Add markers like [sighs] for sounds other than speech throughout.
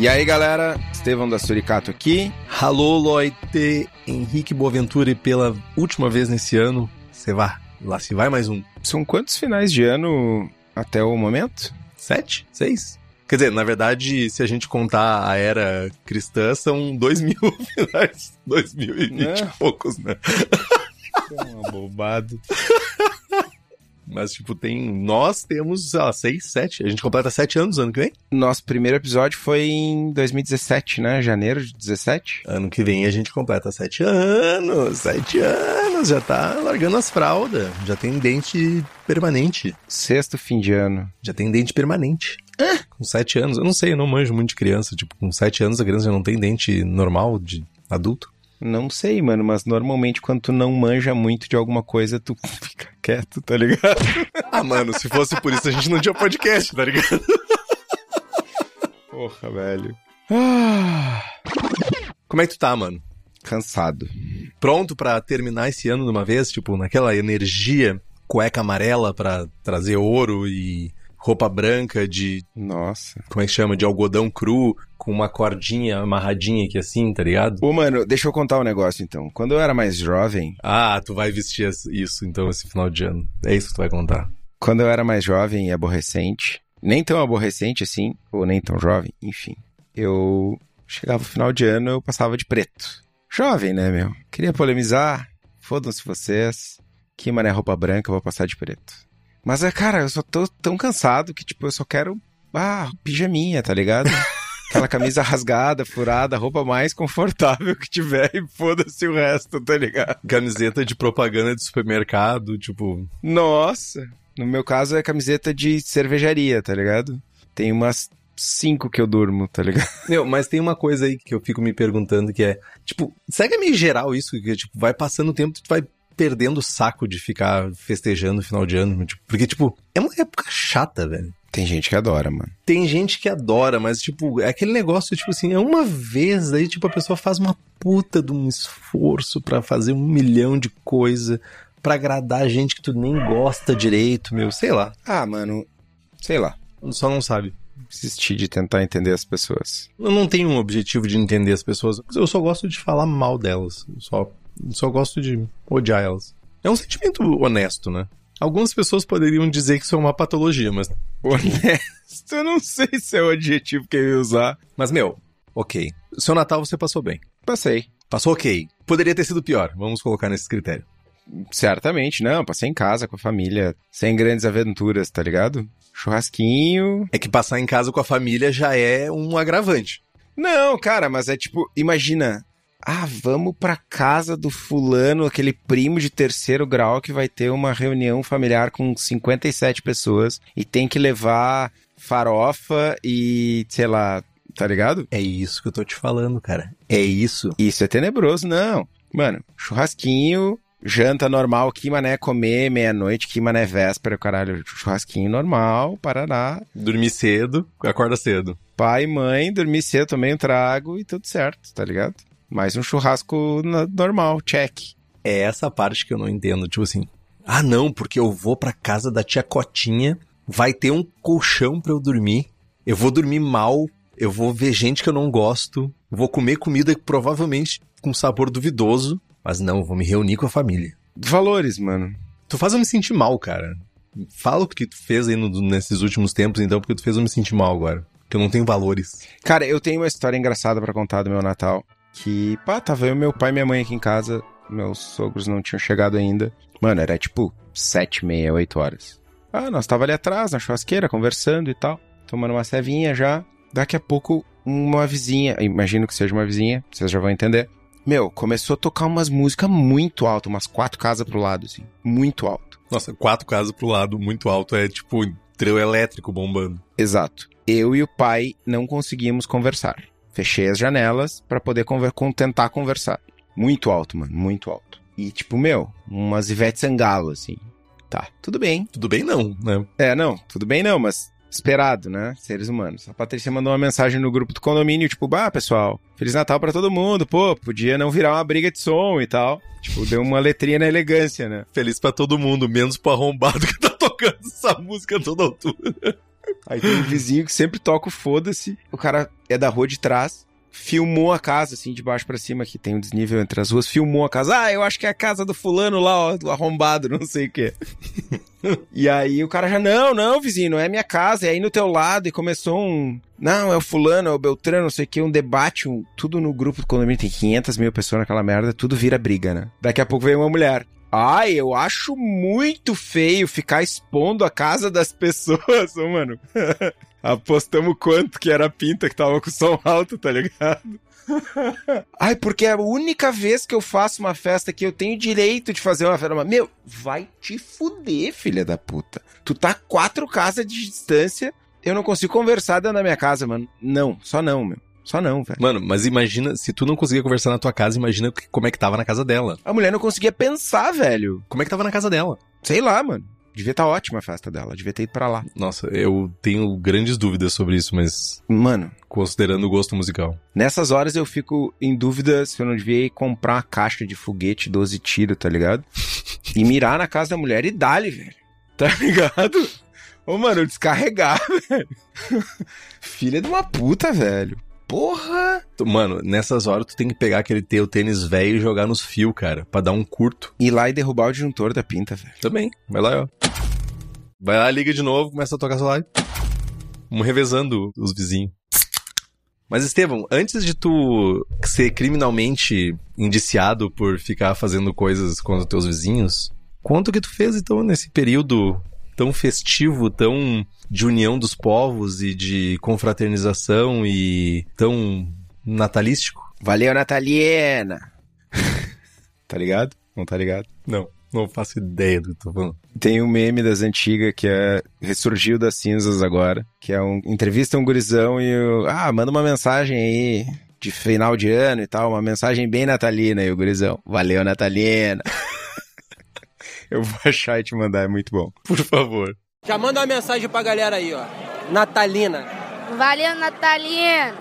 E aí, galera, Estevão da Suricato aqui. Alô, Loite, Henrique Boaventura, e pela última vez nesse ano, você vai, lá se vai mais um. São quantos finais de ano até o momento? Sete? Seis? Quer dizer, na verdade, se a gente contar a era cristã, são dois mil [laughs] finais. Dois mil e vinte e poucos, né? É uma bobada. Mas, tipo, tem. Nós temos, sei lá, seis, sete. A gente completa sete anos ano que vem. Nosso primeiro episódio foi em 2017, né? Janeiro de 17. Ano que vem a gente completa sete anos. Sete anos. Já tá largando as fraldas. Já tem dente permanente. Sexto fim de ano. Já tem dente permanente. É. Com sete anos. Eu não sei, eu não manjo muito de criança. Tipo, com sete anos a criança já não tem dente normal de adulto. Não sei, mano, mas normalmente quando tu não manja muito de alguma coisa, tu [laughs] fica quieto, tá ligado? [laughs] ah, mano, se fosse por isso a gente não tinha podcast, tá ligado? [laughs] Porra, velho. Ah. [sighs] Como é que tu tá, mano? Cansado. Pronto para terminar esse ano de uma vez, tipo, naquela energia cueca amarela para trazer ouro e roupa branca de. Nossa. Como é que chama? De algodão cru, com uma cordinha amarradinha aqui assim, tá ligado? Ô, mano, deixa eu contar um negócio então. Quando eu era mais jovem. Ah, tu vai vestir isso então esse final de ano. É isso que tu vai contar. Quando eu era mais jovem e aborrecente, nem tão aborrecente assim, ou nem tão jovem, enfim. Eu chegava no final de ano, eu passava de preto. Jovem, né, meu? Queria polemizar. Fodam-se vocês. Que mané roupa branca, eu vou passar de preto. Mas, é, cara, eu só tô tão cansado que, tipo, eu só quero. Ah, pijaminha, tá ligado? [laughs] Aquela camisa rasgada, furada, a roupa mais confortável que tiver e foda-se o resto, tá ligado? Camiseta de propaganda de supermercado, tipo. Nossa! No meu caso é camiseta de cervejaria, tá ligado? Tem umas cinco que eu durmo, tá ligado? [laughs] Meu, mas tem uma coisa aí que eu fico me perguntando que é, tipo, será que é meio geral isso? Que, tipo, vai passando o tempo, tu vai perdendo o saco de ficar festejando no final de ano. Tipo, porque, tipo, é uma época chata, velho. Tem gente que adora, mano. Tem gente que adora, mas, tipo, é aquele negócio, tipo assim, é uma vez, aí, tipo, a pessoa faz uma puta de um esforço para fazer um milhão de coisa para agradar gente que tu nem gosta direito, meu, sei lá. Ah, mano, sei lá. Só não sabe. Desistir de tentar entender as pessoas. Eu não tenho um objetivo de entender as pessoas. Eu só gosto de falar mal delas. Só só gosto de odiar elas. É um sentimento honesto, né? Algumas pessoas poderiam dizer que isso é uma patologia, mas. [laughs] Honesto, eu não sei se é o adjetivo que eu ia usar. Mas, meu, ok. Seu Natal você passou bem. Passei. Passou ok. Poderia ter sido pior, vamos colocar nesse critério. Certamente, não. Passei em casa com a família, sem grandes aventuras, tá ligado? Churrasquinho. É que passar em casa com a família já é um agravante. Não, cara, mas é tipo, imagina, ah, vamos pra casa do fulano, aquele primo de terceiro grau que vai ter uma reunião familiar com 57 pessoas e tem que levar farofa e, sei lá, tá ligado? É isso que eu tô te falando, cara. É isso. Isso é tenebroso, não. Mano, churrasquinho, janta normal, que mané comer meia-noite, que mané véspera, caralho, churrasquinho normal, parará. Dormir cedo, acorda cedo. Pai, mãe, dormir cedo, também um trago e tudo certo, tá ligado? Mais um churrasco normal, check. É essa parte que eu não entendo. Tipo assim, ah não, porque eu vou pra casa da tia Cotinha, vai ter um colchão pra eu dormir, eu vou dormir mal, eu vou ver gente que eu não gosto, vou comer comida provavelmente com sabor duvidoso, mas não, vou me reunir com a família. Valores, mano. Tu faz eu me sentir mal, cara. Fala o que tu fez aí no, nesses últimos tempos, então, porque tu fez eu me sentir mal agora. Que eu não tenho valores. Cara, eu tenho uma história engraçada para contar do meu Natal que, pá, tava eu, meu pai e minha mãe aqui em casa, meus sogros não tinham chegado ainda. Mano, era tipo sete, meia, oito horas. Ah, nós tava ali atrás, na churrasqueira, conversando e tal, tomando uma cevinha já. Daqui a pouco, uma vizinha, imagino que seja uma vizinha, vocês já vão entender. Meu, começou a tocar umas músicas muito altas, umas quatro casas pro lado, assim. Muito alto. Nossa, quatro casas pro lado, muito alto, é tipo trio elétrico bombando. Exato. Eu e o pai não conseguimos conversar. Fechei as janelas para poder conver tentar conversar. Muito alto, mano, muito alto. E tipo, meu, umas Ivete Sangalo, assim. Tá, tudo bem. Tudo bem não, né? É, não, tudo bem não, mas esperado, né? Seres humanos. A Patrícia mandou uma mensagem no grupo do condomínio, tipo, bah, pessoal, Feliz Natal para todo mundo. Pô, podia não virar uma briga de som e tal. Tipo, deu uma letrinha na elegância, né? Feliz para todo mundo, menos pro arrombado que tá tocando essa música toda altura. Aí tem um vizinho que sempre toca o foda-se. O cara é da rua de trás filmou a casa, assim, de baixo para cima, que tem um desnível entre as ruas, filmou a casa. Ah, eu acho que é a casa do fulano lá, ó, do arrombado, [laughs] não sei o quê. e aí o cara já, não, não, vizinho, não é minha casa, é aí no teu lado, e começou um, não, é o fulano, é o Beltrano, não sei o que, um debate, um, tudo no grupo do condomínio, tem 500 mil pessoas naquela merda, tudo vira briga, né? Daqui a pouco veio uma mulher. Ai, eu acho muito feio ficar expondo a casa das [laughs] pessoas, ô, mano. [laughs] Apostamos quanto que era a pinta que tava com som alto, tá ligado? [laughs] Ai, porque é a única vez que eu faço uma festa que eu tenho direito de fazer uma festa. Meu, vai te fuder, filha da puta. Tu tá quatro casas de distância, eu não consigo conversar dentro da minha casa, mano. Não, só não, meu. Só não, velho. Mano, mas imagina, se tu não conseguia conversar na tua casa, imagina como é que tava na casa dela. A mulher não conseguia pensar, velho. Como é que tava na casa dela? Sei lá, mano. Devia estar tá ótima a festa dela, devia ter ido pra lá. Nossa, eu tenho grandes dúvidas sobre isso, mas. Mano. Considerando o gosto musical. Nessas horas eu fico em dúvida se eu não devia ir comprar uma caixa de foguete 12 tiros, tá ligado? [laughs] e mirar na casa da mulher e dali, velho. Tá ligado? Ô, mano, descarregar, [laughs] velho. Filha de uma puta, velho. Porra! Mano, nessas horas tu tem que pegar aquele teu tênis velho e jogar nos fios, cara, pra dar um curto. Ir lá e derrubar o disjuntor da pinta, velho. Também, vai lá, ó. Vai lá, liga de novo, começa a tocar sua live. Vamos revezando os vizinhos. Mas, Estevão, antes de tu ser criminalmente indiciado por ficar fazendo coisas contra teus vizinhos, conta o que tu fez, então, nesse período tão festivo, tão de união dos povos e de confraternização e tão natalístico. Valeu, Nataliena! [laughs] tá ligado? Não tá ligado? Não. Não faço ideia do que tô falando. Tem um meme das antigas que é ressurgiu das cinzas agora, que é um entrevista um gurizão e o, ah, manda uma mensagem aí de final de ano e tal, uma mensagem bem natalina e o gurizão. Valeu, Natalina. [laughs] [laughs] Eu vou achar e te mandar, é muito bom. Por favor. Já manda uma mensagem pra galera aí, ó. Natalina. Valeu, Natalina.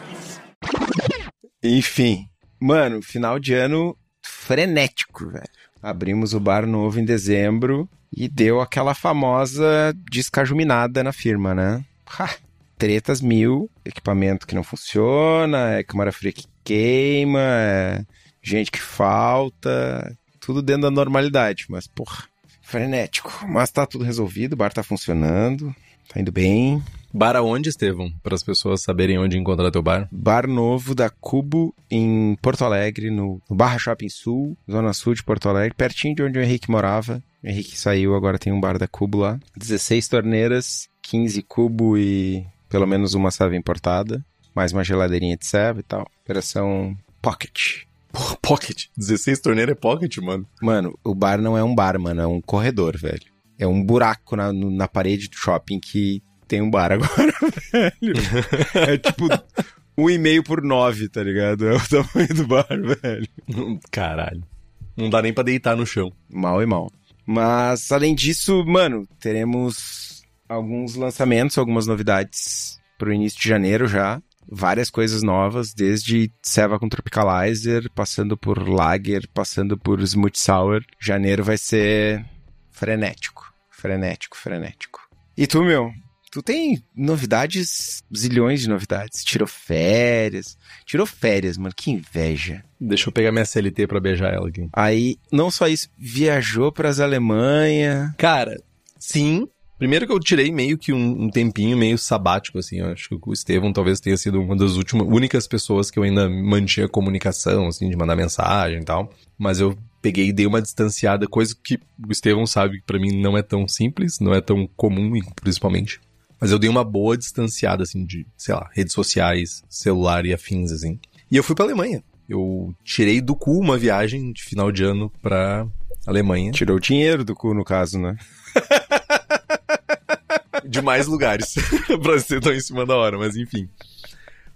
Enfim, mano, final de ano frenético, velho. Abrimos o bar novo em dezembro e deu aquela famosa descajuminada na firma, né? Ha, tretas mil, equipamento que não funciona, é câmara fria que queima, é gente que falta, tudo dentro da normalidade, mas porra, frenético. Mas tá tudo resolvido, o bar tá funcionando, tá indo bem. Bar aonde, Estevão? Para as pessoas saberem onde encontrar teu bar. Bar novo da Cubo em Porto Alegre, no, no Barra Shopping Sul, Zona Sul de Porto Alegre, pertinho de onde o Henrique morava. O Henrique saiu, agora tem um bar da Cubo lá. 16 torneiras, 15 cubo e pelo menos uma serva importada. Mais uma geladeirinha de serva e tal. Operação Pocket. Porra, pocket. 16 torneiras é pocket, mano. Mano, o bar não é um bar, mano. É um corredor, velho. É um buraco na, na parede do shopping que tem um bar [laughs] agora, velho. É tipo um e meio por nove, tá ligado? É o tamanho do bar, velho. Caralho. Não dá nem pra deitar no chão. Mal e mal. Mas, além disso, mano, teremos alguns lançamentos, algumas novidades pro início de janeiro já. Várias coisas novas, desde Seva com Tropicalizer, passando por Lager, passando por Smooth Sour. Janeiro vai ser frenético. Frenético, frenético. E tu, meu? Tu tem novidades, zilhões de novidades. Tirou férias. Tirou férias, mano. Que inveja. Deixa eu pegar minha CLT pra beijar ela aqui. Aí, não só isso, viajou pras Alemanha. Cara, sim, Primeiro que eu tirei meio que um, um tempinho meio sabático, assim. Eu acho que o Estevão talvez tenha sido uma das últimas, únicas pessoas que eu ainda mantinha comunicação, assim, de mandar mensagem e tal. Mas eu peguei e dei uma distanciada, coisa que o Estevão sabe que pra mim não é tão simples, não é tão comum, principalmente. Mas eu dei uma boa distanciada, assim, de, sei lá, redes sociais, celular e afins, assim. E eu fui pra Alemanha. Eu tirei do cu uma viagem de final de ano pra Alemanha. Tirou o dinheiro do cu, no caso, né? [laughs] de mais lugares [laughs] pra ser tão em cima da hora, mas enfim.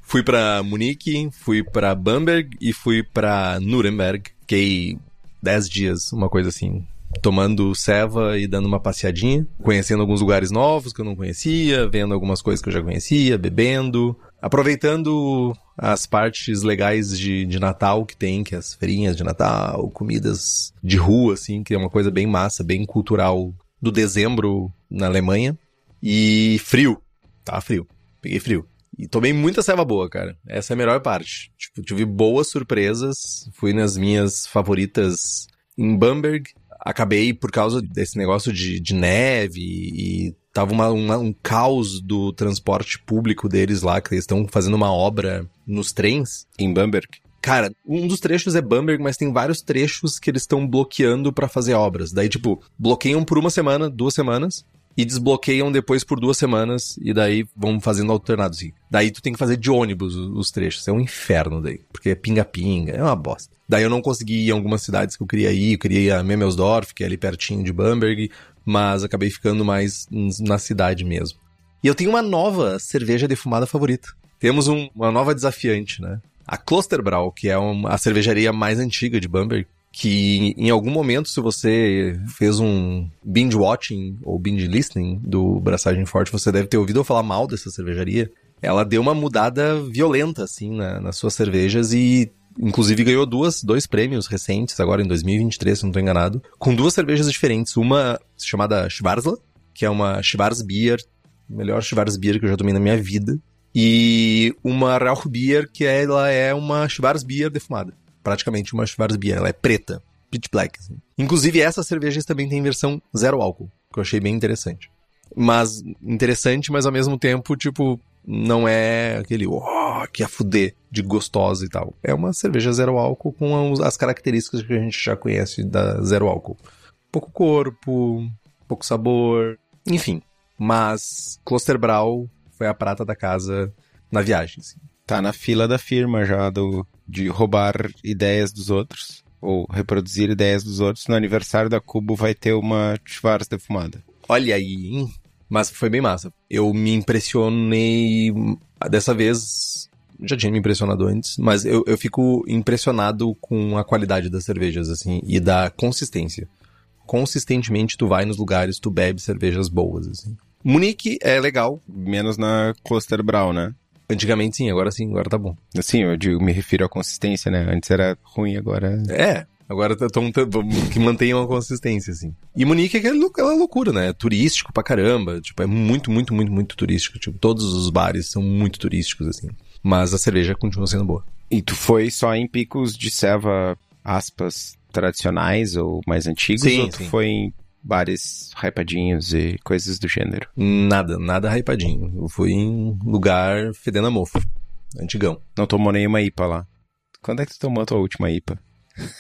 Fui pra Munique, fui pra Bamberg e fui pra Nuremberg. Fiquei 10 dias, uma coisa assim, tomando ceva e dando uma passeadinha, conhecendo alguns lugares novos que eu não conhecia, vendo algumas coisas que eu já conhecia, bebendo, aproveitando as partes legais de, de Natal que tem, que é as feirinhas de Natal, comidas de rua, assim, que é uma coisa bem massa, bem cultural do dezembro na Alemanha. E frio. Tava frio. Peguei frio. E tomei muita ceva boa, cara. Essa é a melhor parte. Tipo, tive boas surpresas. Fui nas minhas favoritas em Bamberg. Acabei por causa desse negócio de, de neve e tava uma, uma, um caos do transporte público deles lá, que eles estão fazendo uma obra nos trens. Em Bamberg. Cara, um dos trechos é Bamberg, mas tem vários trechos que eles estão bloqueando para fazer obras. Daí, tipo, bloqueiam por uma semana, duas semanas, e desbloqueiam depois por duas semanas e daí vão fazendo alternados. Assim. Daí tu tem que fazer de ônibus os trechos. É um inferno daí, porque é pinga-pinga, é uma bosta. Daí eu não consegui ir em algumas cidades que eu queria ir, eu queria ir a Memelsdorf, que é ali pertinho de Bamberg, mas acabei ficando mais na cidade mesmo. E eu tenho uma nova cerveja defumada favorita. Temos um, uma nova desafiante, né? A Klosterbrau, que é uma, a cervejaria mais antiga de Bamberg, que em algum momento, se você fez um binge watching ou binge listening do Braçagem Forte, você deve ter ouvido eu falar mal dessa cervejaria. Ela deu uma mudada violenta, assim, na, nas suas cervejas e inclusive ganhou duas, dois prêmios recentes, agora em 2023, se não estou enganado, com duas cervejas diferentes. Uma chamada Schwarzla, que é uma Schwarzbier, melhor Schwarzbier que eu já tomei na minha vida, e uma Rauchbier, que ela é uma Schwarzbier defumada praticamente uma Schwarzbier. Ela é preta, pitch black. Assim. Inclusive, essas cervejas também tem versão zero álcool, que eu achei bem interessante. Mas, interessante, mas ao mesmo tempo, tipo, não é aquele, oh, que a fuder de gostosa e tal. É uma cerveja zero álcool com as características que a gente já conhece da zero álcool. Pouco corpo, pouco sabor, enfim. Mas Klosterbrau foi a prata da casa na viagem. Assim. Tá na fila da firma já do, de roubar ideias dos outros ou reproduzir ideias dos outros. No aniversário da Cubo vai ter uma Schwarz defumada. Olha aí, hein? Mas foi bem massa. Eu me impressionei dessa vez. Já tinha me impressionado antes, mas eu, eu fico impressionado com a qualidade das cervejas, assim, e da consistência. Consistentemente, tu vai nos lugares, tu bebe cervejas boas, assim. Munique é legal. Menos na Cluster Brown, né? Antigamente sim, agora sim, agora tá bom. Sim, eu digo, me refiro à consistência, né? Antes era ruim, agora. É, Agora estão que mantenham a consistência, assim. E Munique é aquela loucura, né? turístico pra caramba. Tipo, é muito, muito, muito, muito turístico. Tipo, todos os bares são muito turísticos, assim. Mas a cerveja continua sendo boa. E tu foi só em picos de ceva, aspas, tradicionais ou mais antigos? Sim, ou tu sim. foi em bares hypadinhos e coisas do gênero? Nada, nada hypadinho. Eu fui em lugar fedendo a mofo. Antigão. Não tomou nenhuma IPA lá. Quando é que tu tomou a tua última IPA?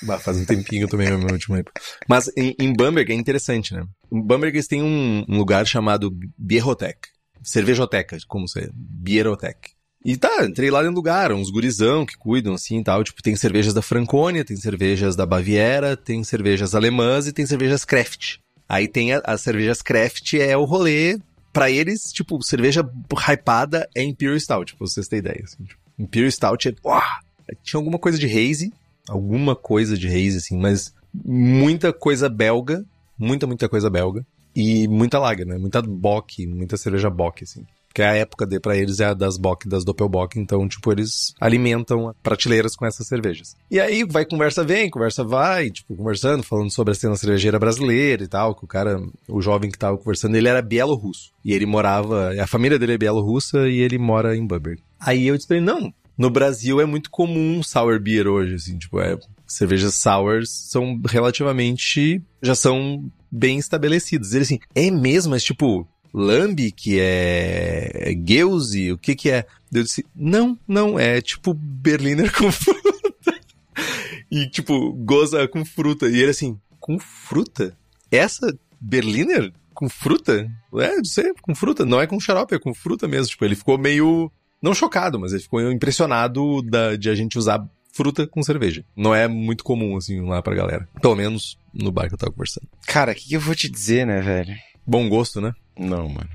Bah, faz um tempinho que eu tomei a minha última IPA. Mas em, em Bamberg é interessante, né? Em Bamberg eles têm um, um lugar chamado Bierotec. Cervejoteca, como se Bierotec. E tá, entrei lá dentro do lugar, uns gurizão que cuidam assim e tal. Tipo, tem cervejas da Franconia, tem cervejas da Baviera, tem cervejas alemãs e tem cervejas Kraft. Aí tem as cervejas Kraft, é o rolê. Pra eles, tipo, cerveja hypada é Imperial Stout, pra vocês terem ideia. Assim, tipo, Imperial Stout é. Uah! Tinha alguma coisa de haze, alguma coisa de haze, assim, mas muita coisa belga, muita, muita coisa belga. E muita lager, né? Muita bock, muita cerveja bock, assim. Que a época de, pra eles é a das bock, das doppelbock, então, tipo, eles alimentam prateleiras com essas cervejas. E aí, vai conversa vem, conversa vai, tipo, conversando, falando sobre a cena cervejeira brasileira e tal, que o cara, o jovem que tava conversando, ele era bielorrusso. E ele morava, a família dele é bielorrussa e ele mora em Bamberg. Aí eu disse pra ele, não, no Brasil é muito comum sour beer hoje, assim, tipo, é, cervejas sours são relativamente, já são bem estabelecidas. Ele assim, é mesmo, mas tipo, Lambic, é Geuse, o que que é? Eu disse, não, não, é tipo Berliner com fruta. e tipo, goza com fruta. E ele assim, com fruta? Essa Berliner com fruta? É, não sei, com fruta. Não é com xarope, é com fruta mesmo. Tipo, ele ficou meio, não chocado, mas ele ficou impressionado da, de a gente usar fruta com cerveja. Não é muito comum, assim, lá pra galera. Pelo menos no bar que eu tava conversando. Cara, o que, que eu vou te dizer, né, velho? Bom gosto, né? Não, mano.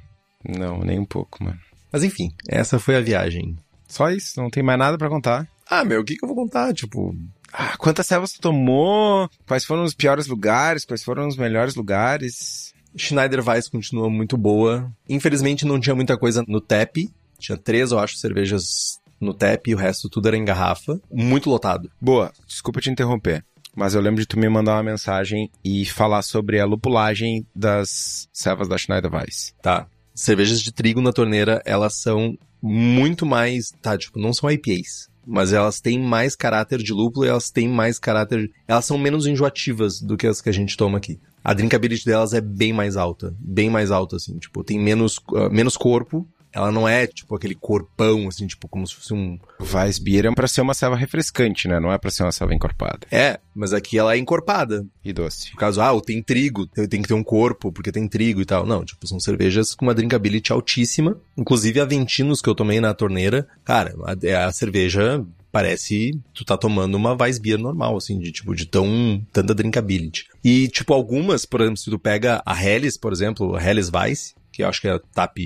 Não, nem um pouco, mano. Mas enfim, essa foi a viagem. Só isso, não tem mais nada pra contar. Ah, meu, o que, que eu vou contar? Tipo, Ah, quantas servas tu tomou? Quais foram os piores lugares? Quais foram os melhores lugares? Schneider Weiss continua muito boa. Infelizmente não tinha muita coisa no TAP. Tinha três, eu acho, cervejas no TAP e o resto tudo era em garrafa. Muito lotado. Boa, desculpa te interromper. Mas eu lembro de tu me mandar uma mensagem e falar sobre a lupulagem das servas da Schneider Weiss. Tá. Cervejas de trigo na torneira, elas são muito mais. Tá, tipo, não são IPAs. Mas elas têm mais caráter de lúpulo e elas têm mais caráter. Elas são menos enjoativas do que as que a gente toma aqui. A drinkability delas é bem mais alta. Bem mais alta, assim. Tipo, tem menos, ah, menos corpo. Ela não é, tipo, aquele corpão, assim, tipo, como se fosse um. Weissbier é pra ser uma serva refrescante, né? Não é pra ser uma serva encorpada. É, mas aqui ela é encorpada. E doce. No caso, ah, tem trigo, tem que ter um corpo, porque tem trigo e tal. Não, tipo, são cervejas com uma drinkability altíssima. Inclusive, a Ventinos que eu tomei na torneira, cara, a, a cerveja parece tu tá tomando uma Weissbier normal, assim, de tipo, de tão, tanta drinkability. E, tipo, algumas, por exemplo, se tu pega a Helles, por exemplo, a Helles Weiss, que acho que é TAP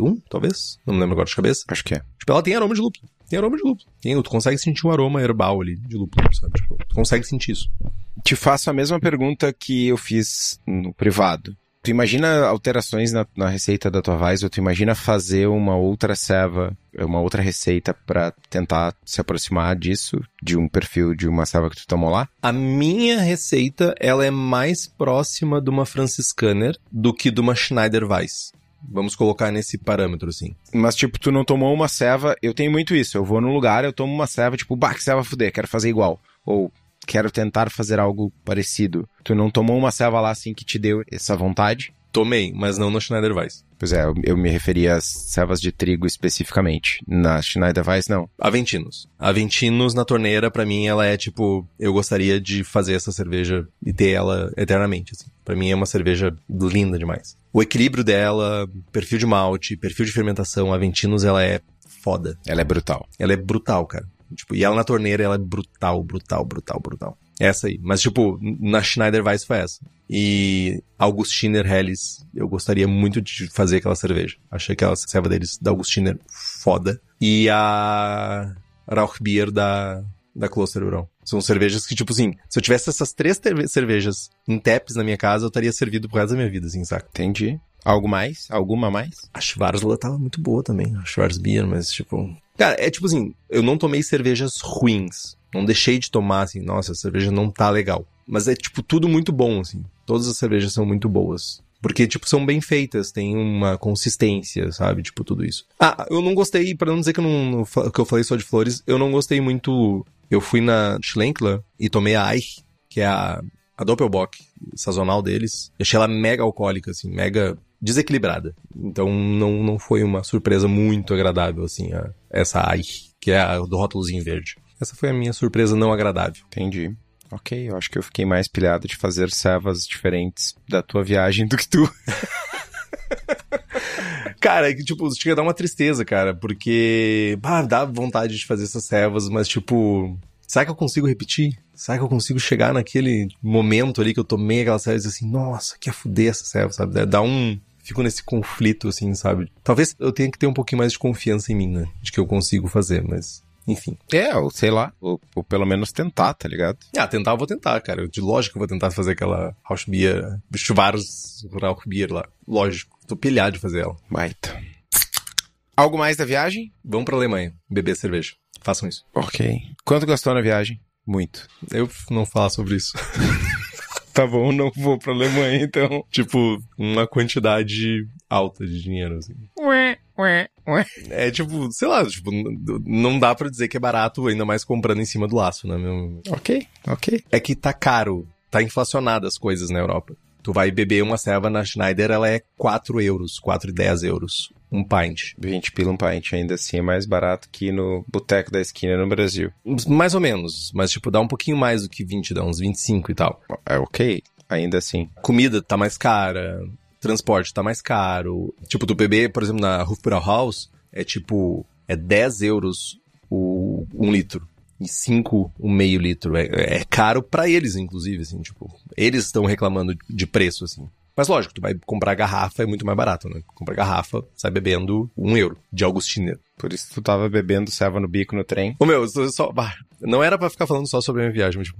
1, talvez, não me lembro agora de cabeça. Acho que é. Tipo, ela tem aroma de lúpulo. Tem aroma de lúpulo. Tem, tu consegue sentir um aroma herbal ali de lúpulo, sabe? Tipo, tu consegue sentir isso. Te faço a mesma pergunta que eu fiz no privado. Tu imagina alterações na, na receita da tua Weiss, ou tu imagina fazer uma outra serva, uma outra receita pra tentar se aproximar disso, de um perfil de uma serva que tu tomou lá? A minha receita, ela é mais próxima de uma franciscaner do que de uma Schneider Weiss. Vamos colocar nesse parâmetro, assim. Mas, tipo, tu não tomou uma serva. Eu tenho muito isso. Eu vou num lugar, eu tomo uma serva, tipo, bah, que serva fuder, quero fazer igual. Ou quero tentar fazer algo parecido. Tu não tomou uma serva lá assim que te deu essa vontade? Tomei, mas não no Schneider Weiss. Pois é, eu, me referia às servas de trigo especificamente. Na Schneider Weiss, não. Aventinos. Aventinos na torneira, pra mim, ela é tipo, eu gostaria de fazer essa cerveja e ter ela eternamente, assim. Pra mim é uma cerveja linda demais. O equilíbrio dela, perfil de malte, perfil de fermentação, Aventinos, ela é foda. Ela é brutal. Ela é brutal, cara. Tipo, e ela na torneira, ela é brutal, brutal, brutal, brutal. Essa aí. Mas, tipo, na Schneider Weiss foi essa. E Augustiner Helles, eu gostaria muito de fazer aquela cerveja. Achei aquela serva deles, da Augustiner, foda. E a Rauchbier da, da Klosterbrau. São cervejas que, tipo assim, se eu tivesse essas três cervejas em taps na minha casa, eu estaria servido pro resto da minha vida, assim, saca? Entendi. Algo mais? Alguma mais? A Schwarzla tava muito boa também, a Schwarzbier, mas tipo... Cara, é tipo assim, eu não tomei cervejas ruins. Não deixei de tomar, assim, nossa, a cerveja não tá legal. Mas é, tipo, tudo muito bom, assim. Todas as cervejas são muito boas. Porque, tipo, são bem feitas, tem uma consistência, sabe? Tipo, tudo isso. Ah, eu não gostei, pra não dizer que eu, não, que eu falei só de flores, eu não gostei muito... Eu fui na Schlenkler e tomei a Eich, que é a, a Doppelbock sazonal deles. Eu achei ela mega alcoólica, assim, mega desequilibrada. Então não, não foi uma surpresa muito agradável, assim, a, essa Eich, que é a do rótulozinho verde. Essa foi a minha surpresa não agradável. Entendi. Ok, eu acho que eu fiquei mais pilhado de fazer servas diferentes da tua viagem do que tu. [laughs] Cara, é que, tipo, chega a dar uma tristeza, cara, porque, bah, dá vontade de fazer essas servas, mas, tipo, será que eu consigo repetir? Será que eu consigo chegar naquele momento ali que eu tomei aquela serva e dizer assim, nossa, que a fuder essa serva, sabe? Dá um. Fico nesse conflito, assim, sabe? Talvez eu tenha que ter um pouquinho mais de confiança em mim, né? De que eu consigo fazer, mas. Enfim. É, ou sei lá, ou, ou pelo menos tentar, tá ligado? Ah, tentar eu vou tentar, cara. De lógico que eu vou tentar fazer aquela Rauchbier, Schwarz Rauchbier lá. Lógico. Tô pilhado de fazer ela. Baita. Algo mais da viagem? Vamos pra Alemanha, beber cerveja. Façam isso. Ok. Quanto gastou na viagem? Muito. Eu não falar sobre isso. [laughs] Tá bom, não vou pra Alemanha, então. tipo, uma quantidade alta de dinheiro, assim. Ué. É tipo, sei lá, tipo, não dá pra dizer que é barato, ainda mais comprando em cima do laço, né, meu? Ok, ok. É que tá caro, tá inflacionado as coisas na Europa. Tu vai beber uma serva na Schneider, ela é 4 euros, 4,10 euros. Um pint. 20 pila um pint, ainda assim é mais barato que no boteco da esquina no Brasil. Mais ou menos, mas tipo, dá um pouquinho mais do que 20, dá uns 25 e tal. É ok, ainda assim. Comida tá mais cara, transporte tá mais caro. Tipo, tu beber, por exemplo, na Hofbrauhaus, é tipo, é 10 euros o um litro e 5 um meio litro. É, é caro para eles, inclusive, assim, tipo, eles estão reclamando de preço, assim. Mas lógico, tu vai comprar garrafa é muito mais barato, né? Comprar garrafa, sai bebendo um euro de Augustiner. Por isso tu tava bebendo serva no bico no trem. Ô meu, só, não era para ficar falando só sobre a minha viagem, mas tipo,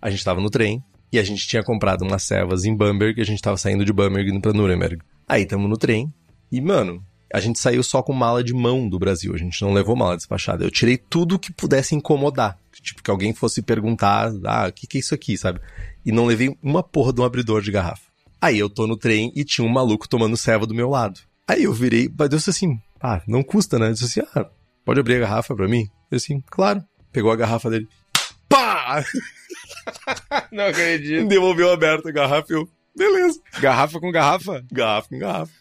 a gente tava no trem e a gente tinha comprado umas servas em Bamberg e a gente tava saindo de Bamberg indo pra Nuremberg. Aí tamo no trem e, mano, a gente saiu só com mala de mão do Brasil, a gente não levou mala despachada. Eu tirei tudo que pudesse incomodar. Tipo, que alguém fosse perguntar, ah, o que, que é isso aqui, sabe? E não levei uma porra de um abridor de garrafa. Aí eu tô no trem e tinha um maluco tomando serva do meu lado. Aí eu virei, mas Deus assim, ah, não custa, né? Eu disse assim, ah, pode abrir a garrafa pra mim? Eu assim, claro. Pegou a garrafa dele. Pá! [laughs] não acredito. Devolveu aberta a garrafa e eu, beleza. Garrafa com garrafa? Garrafa com garrafa.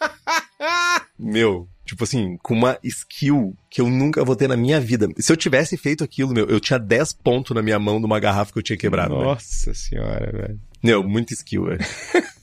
meu, tipo assim, com uma skill que eu nunca vou ter na minha vida. Se eu tivesse feito aquilo, meu, eu tinha 10 pontos na minha mão de uma garrafa que eu tinha quebrado. Nossa velho. senhora, velho. Meu, muito skill, velho.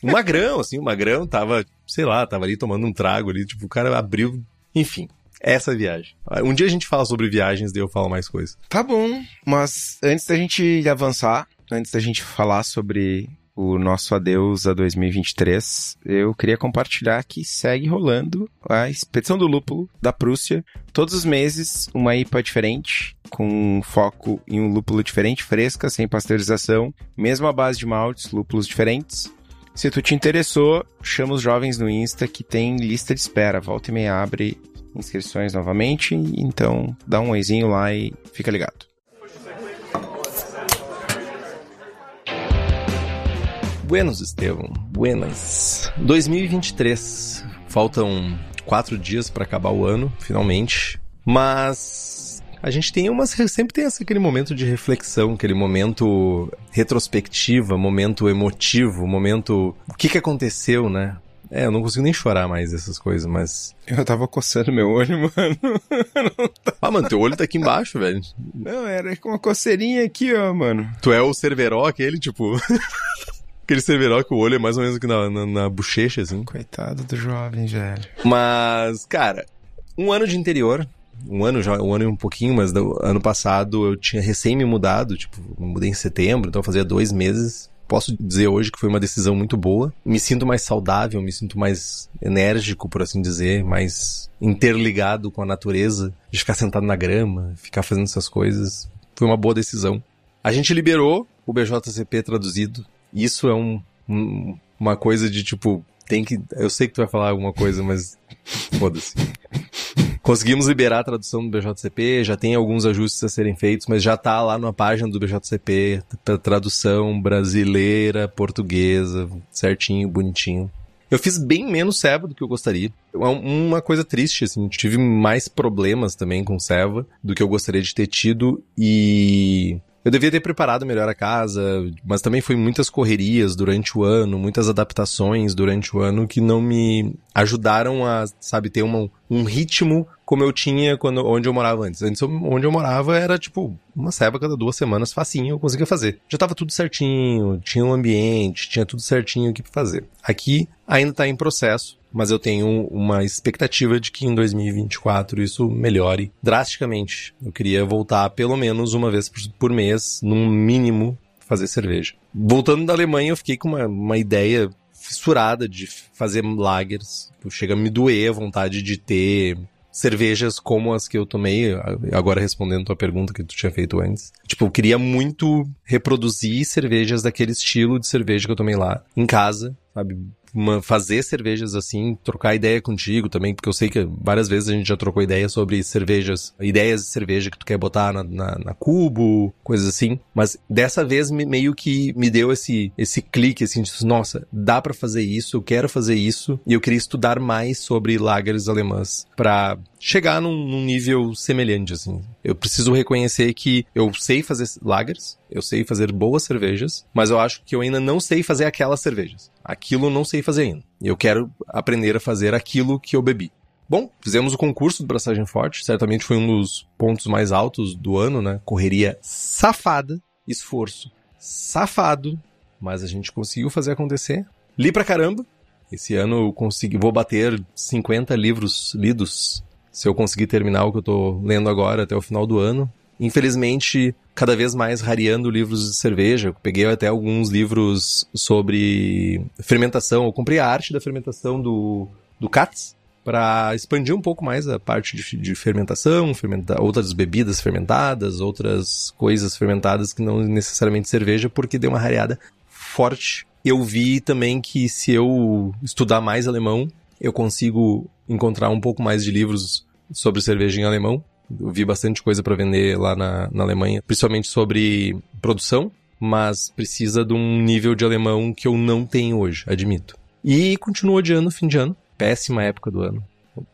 o Magrão, assim, o Magrão tava, sei lá, tava ali tomando um trago ali, tipo, o cara abriu. Enfim, essa viagem. Um dia a gente fala sobre viagens, daí eu falo mais coisas. Tá bom, mas antes da gente avançar, antes da gente falar sobre o nosso adeus a 2023, eu queria compartilhar que segue rolando a expedição do lúpulo da Prússia. Todos os meses, uma IPA diferente, com foco em um lúpulo diferente, fresca, sem pasteurização, mesmo à base de maltes, lúpulos diferentes. Se tu te interessou, chama os jovens no Insta que tem lista de espera. Volta e meia abre inscrições novamente, então dá um oizinho lá e fica ligado. Buenos, Estevam. Buenas. 2023. Faltam quatro dias para acabar o ano, finalmente. Mas a gente tem umas. Sempre tem aquele momento de reflexão, aquele momento retrospectiva, momento emotivo, momento. O que, que aconteceu, né? É, eu não consigo nem chorar mais essas coisas, mas. Eu tava coçando meu olho, [laughs] mano. ah, mano, teu olho tá aqui embaixo, velho. Não, era com uma coceirinha aqui, ó, mano. Tu é o Cerveró aquele, tipo. [laughs] Aquele cerveró que o olho é mais ou menos aqui na, na, na bochecha, assim. Coitado do jovem, velho. Mas, cara, um ano de interior, um ano já, um ano e um pouquinho, mas do, ano passado eu tinha recém me mudado, tipo, mudei em setembro, então fazia dois meses. Posso dizer hoje que foi uma decisão muito boa. Me sinto mais saudável, me sinto mais enérgico, por assim dizer, mais interligado com a natureza, de ficar sentado na grama, ficar fazendo essas coisas. Foi uma boa decisão. A gente liberou o BJCP traduzido isso é um, um, uma coisa de tipo, tem que. Eu sei que tu vai falar alguma coisa, mas foda-se. Conseguimos liberar a tradução do BJCP, já tem alguns ajustes a serem feitos, mas já tá lá na página do BJCP, tradução brasileira, portuguesa, certinho, bonitinho. Eu fiz bem menos Seva do que eu gostaria. É uma coisa triste, assim, tive mais problemas também com Seva do que eu gostaria de ter tido e eu devia ter preparado melhor a casa, mas também foi muitas correrias durante o ano, muitas adaptações durante o ano que não me ajudaram a, sabe, ter uma, um ritmo como eu tinha quando, onde eu morava antes. Antes, onde eu morava era, tipo, uma ceba cada duas semanas, facinho, eu conseguia fazer. Já tava tudo certinho, tinha um ambiente, tinha tudo certinho aqui pra fazer. Aqui ainda tá em processo, mas eu tenho uma expectativa de que em 2024 isso melhore drasticamente. Eu queria voltar pelo menos uma vez por mês, num mínimo, fazer cerveja. Voltando da Alemanha, eu fiquei com uma, uma ideia fissurada de fazer lagers. Chega a me doer a vontade de ter cervejas como as que eu tomei, agora respondendo tua pergunta que tu tinha feito antes. Tipo, eu queria muito reproduzir cervejas daquele estilo de cerveja que eu tomei lá em casa, sabe? Uma, fazer cervejas assim, trocar ideia contigo também, porque eu sei que várias vezes a gente já trocou ideia sobre cervejas, ideias de cerveja que tu quer botar na, na, na cubo, coisas assim. Mas dessa vez me, meio que me deu esse, esse clique assim, de, nossa, dá para fazer isso, eu quero fazer isso, e eu queria estudar mais sobre lagers alemãs para chegar num, num, nível semelhante, assim. Eu preciso reconhecer que eu sei fazer lagers, eu sei fazer boas cervejas, mas eu acho que eu ainda não sei fazer aquelas cervejas. Aquilo eu não sei fazer ainda. Eu quero aprender a fazer aquilo que eu bebi. Bom, fizemos o concurso do Braçagem Forte, certamente foi um dos pontos mais altos do ano, né? Correria safada, esforço safado, mas a gente conseguiu fazer acontecer. Li pra caramba. Esse ano eu consegui, vou bater 50 livros lidos se eu conseguir terminar o que eu tô lendo agora até o final do ano. Infelizmente, cada vez mais rareando livros de cerveja. Eu peguei até alguns livros sobre fermentação. Eu comprei a arte da fermentação do, do Katz, para expandir um pouco mais a parte de, de fermentação, fermenta, outras bebidas fermentadas, outras coisas fermentadas que não necessariamente cerveja, porque deu uma rareada forte. Eu vi também que se eu estudar mais alemão, eu consigo encontrar um pouco mais de livros sobre cerveja em alemão. Eu vi bastante coisa para vender lá na, na Alemanha, principalmente sobre produção, mas precisa de um nível de alemão que eu não tenho hoje, admito. E continuo adiando fim de ano péssima época do ano.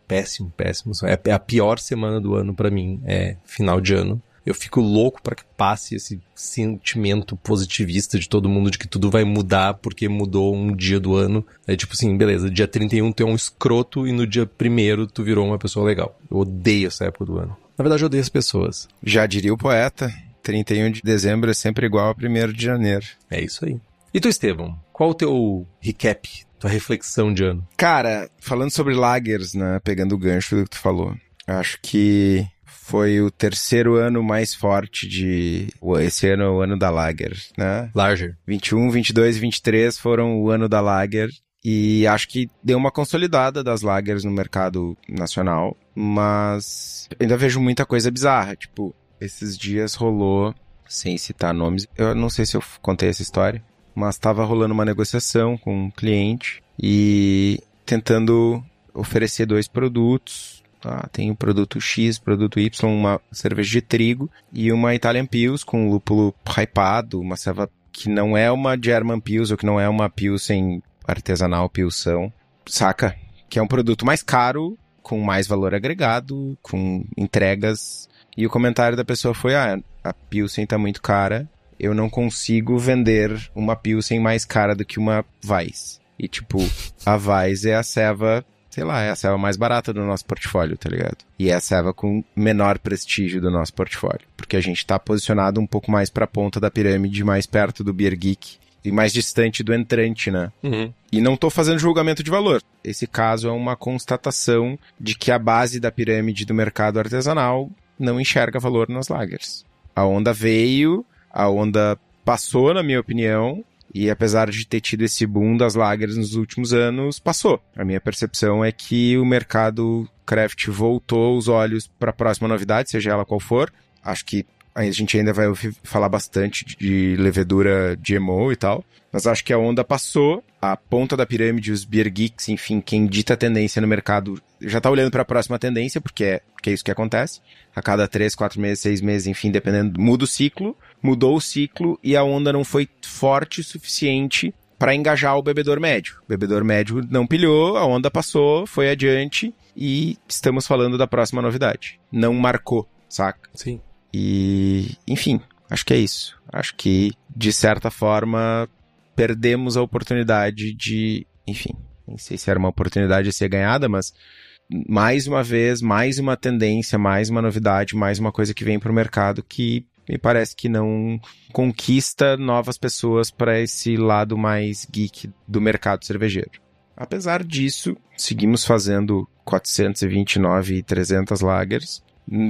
Péssimo, péssimo. É, é a pior semana do ano para mim, é final de ano. Eu fico louco para que passe esse sentimento positivista de todo mundo de que tudo vai mudar porque mudou um dia do ano. É tipo assim, beleza, dia 31 tu é um escroto e no dia 1 tu virou uma pessoa legal. Eu odeio essa época do ano. Na verdade, eu odeio as pessoas. Já diria o poeta, 31 de dezembro é sempre igual a 1 de janeiro. É isso aí. E tu, Estevão, qual o teu recap tua reflexão de ano? Cara, falando sobre lagers, né? Pegando o gancho do que tu falou. Acho que foi o terceiro ano mais forte de. Esse ano é o ano da Lager, né? Larger. 21, 22 e 23 foram o ano da Lager. E acho que deu uma consolidada das lagers no mercado nacional. Mas ainda vejo muita coisa bizarra. Tipo, esses dias rolou, sem citar nomes. Eu não sei se eu contei essa história mas estava rolando uma negociação com um cliente e tentando oferecer dois produtos. Tá? Tem o produto X, produto Y, uma cerveja de trigo e uma Italian Pils com lúpulo hypado, uma serva que não é uma German Pils ou que não é uma Pilsen artesanal Pilsão, saca? Que é um produto mais caro, com mais valor agregado, com entregas. E o comentário da pessoa foi: ah, a Pilsen tá muito cara, eu não consigo vender uma Pilsen mais cara do que uma Weiss. E, tipo, a Weiss é a ceva, sei lá, é a ceva mais barata do nosso portfólio, tá ligado? E é a ceva com menor prestígio do nosso portfólio. Porque a gente tá posicionado um pouco mais pra ponta da pirâmide, mais perto do Beer Geek e mais distante do entrante, né? Uhum. E não tô fazendo julgamento de valor. Esse caso é uma constatação de que a base da pirâmide do mercado artesanal não enxerga valor nas lagers. A onda veio, a onda passou, na minha opinião, e apesar de ter tido esse boom das lagers nos últimos anos, passou. A minha percepção é que o mercado craft voltou os olhos para a próxima novidade, seja ela qual for. Acho que a gente ainda vai ouvir falar bastante de levedura GMO e tal. Mas acho que a onda passou, a ponta da pirâmide, os beer geeks, enfim, quem dita a tendência no mercado já tá olhando para a próxima tendência, porque é, porque é isso que acontece. A cada três, quatro meses, seis meses, enfim, dependendo, muda o ciclo, mudou o ciclo e a onda não foi forte o suficiente para engajar o bebedor médio. O bebedor médio não pilhou, a onda passou, foi adiante e estamos falando da próxima novidade. Não marcou, saca? Sim. E, enfim, acho que é isso. Acho que, de certa forma, perdemos a oportunidade de, enfim, nem sei se era uma oportunidade de ser ganhada, mas mais uma vez, mais uma tendência, mais uma novidade, mais uma coisa que vem para o mercado que me parece que não conquista novas pessoas para esse lado mais geek do mercado cervejeiro. Apesar disso, seguimos fazendo 429 e 300 lagers.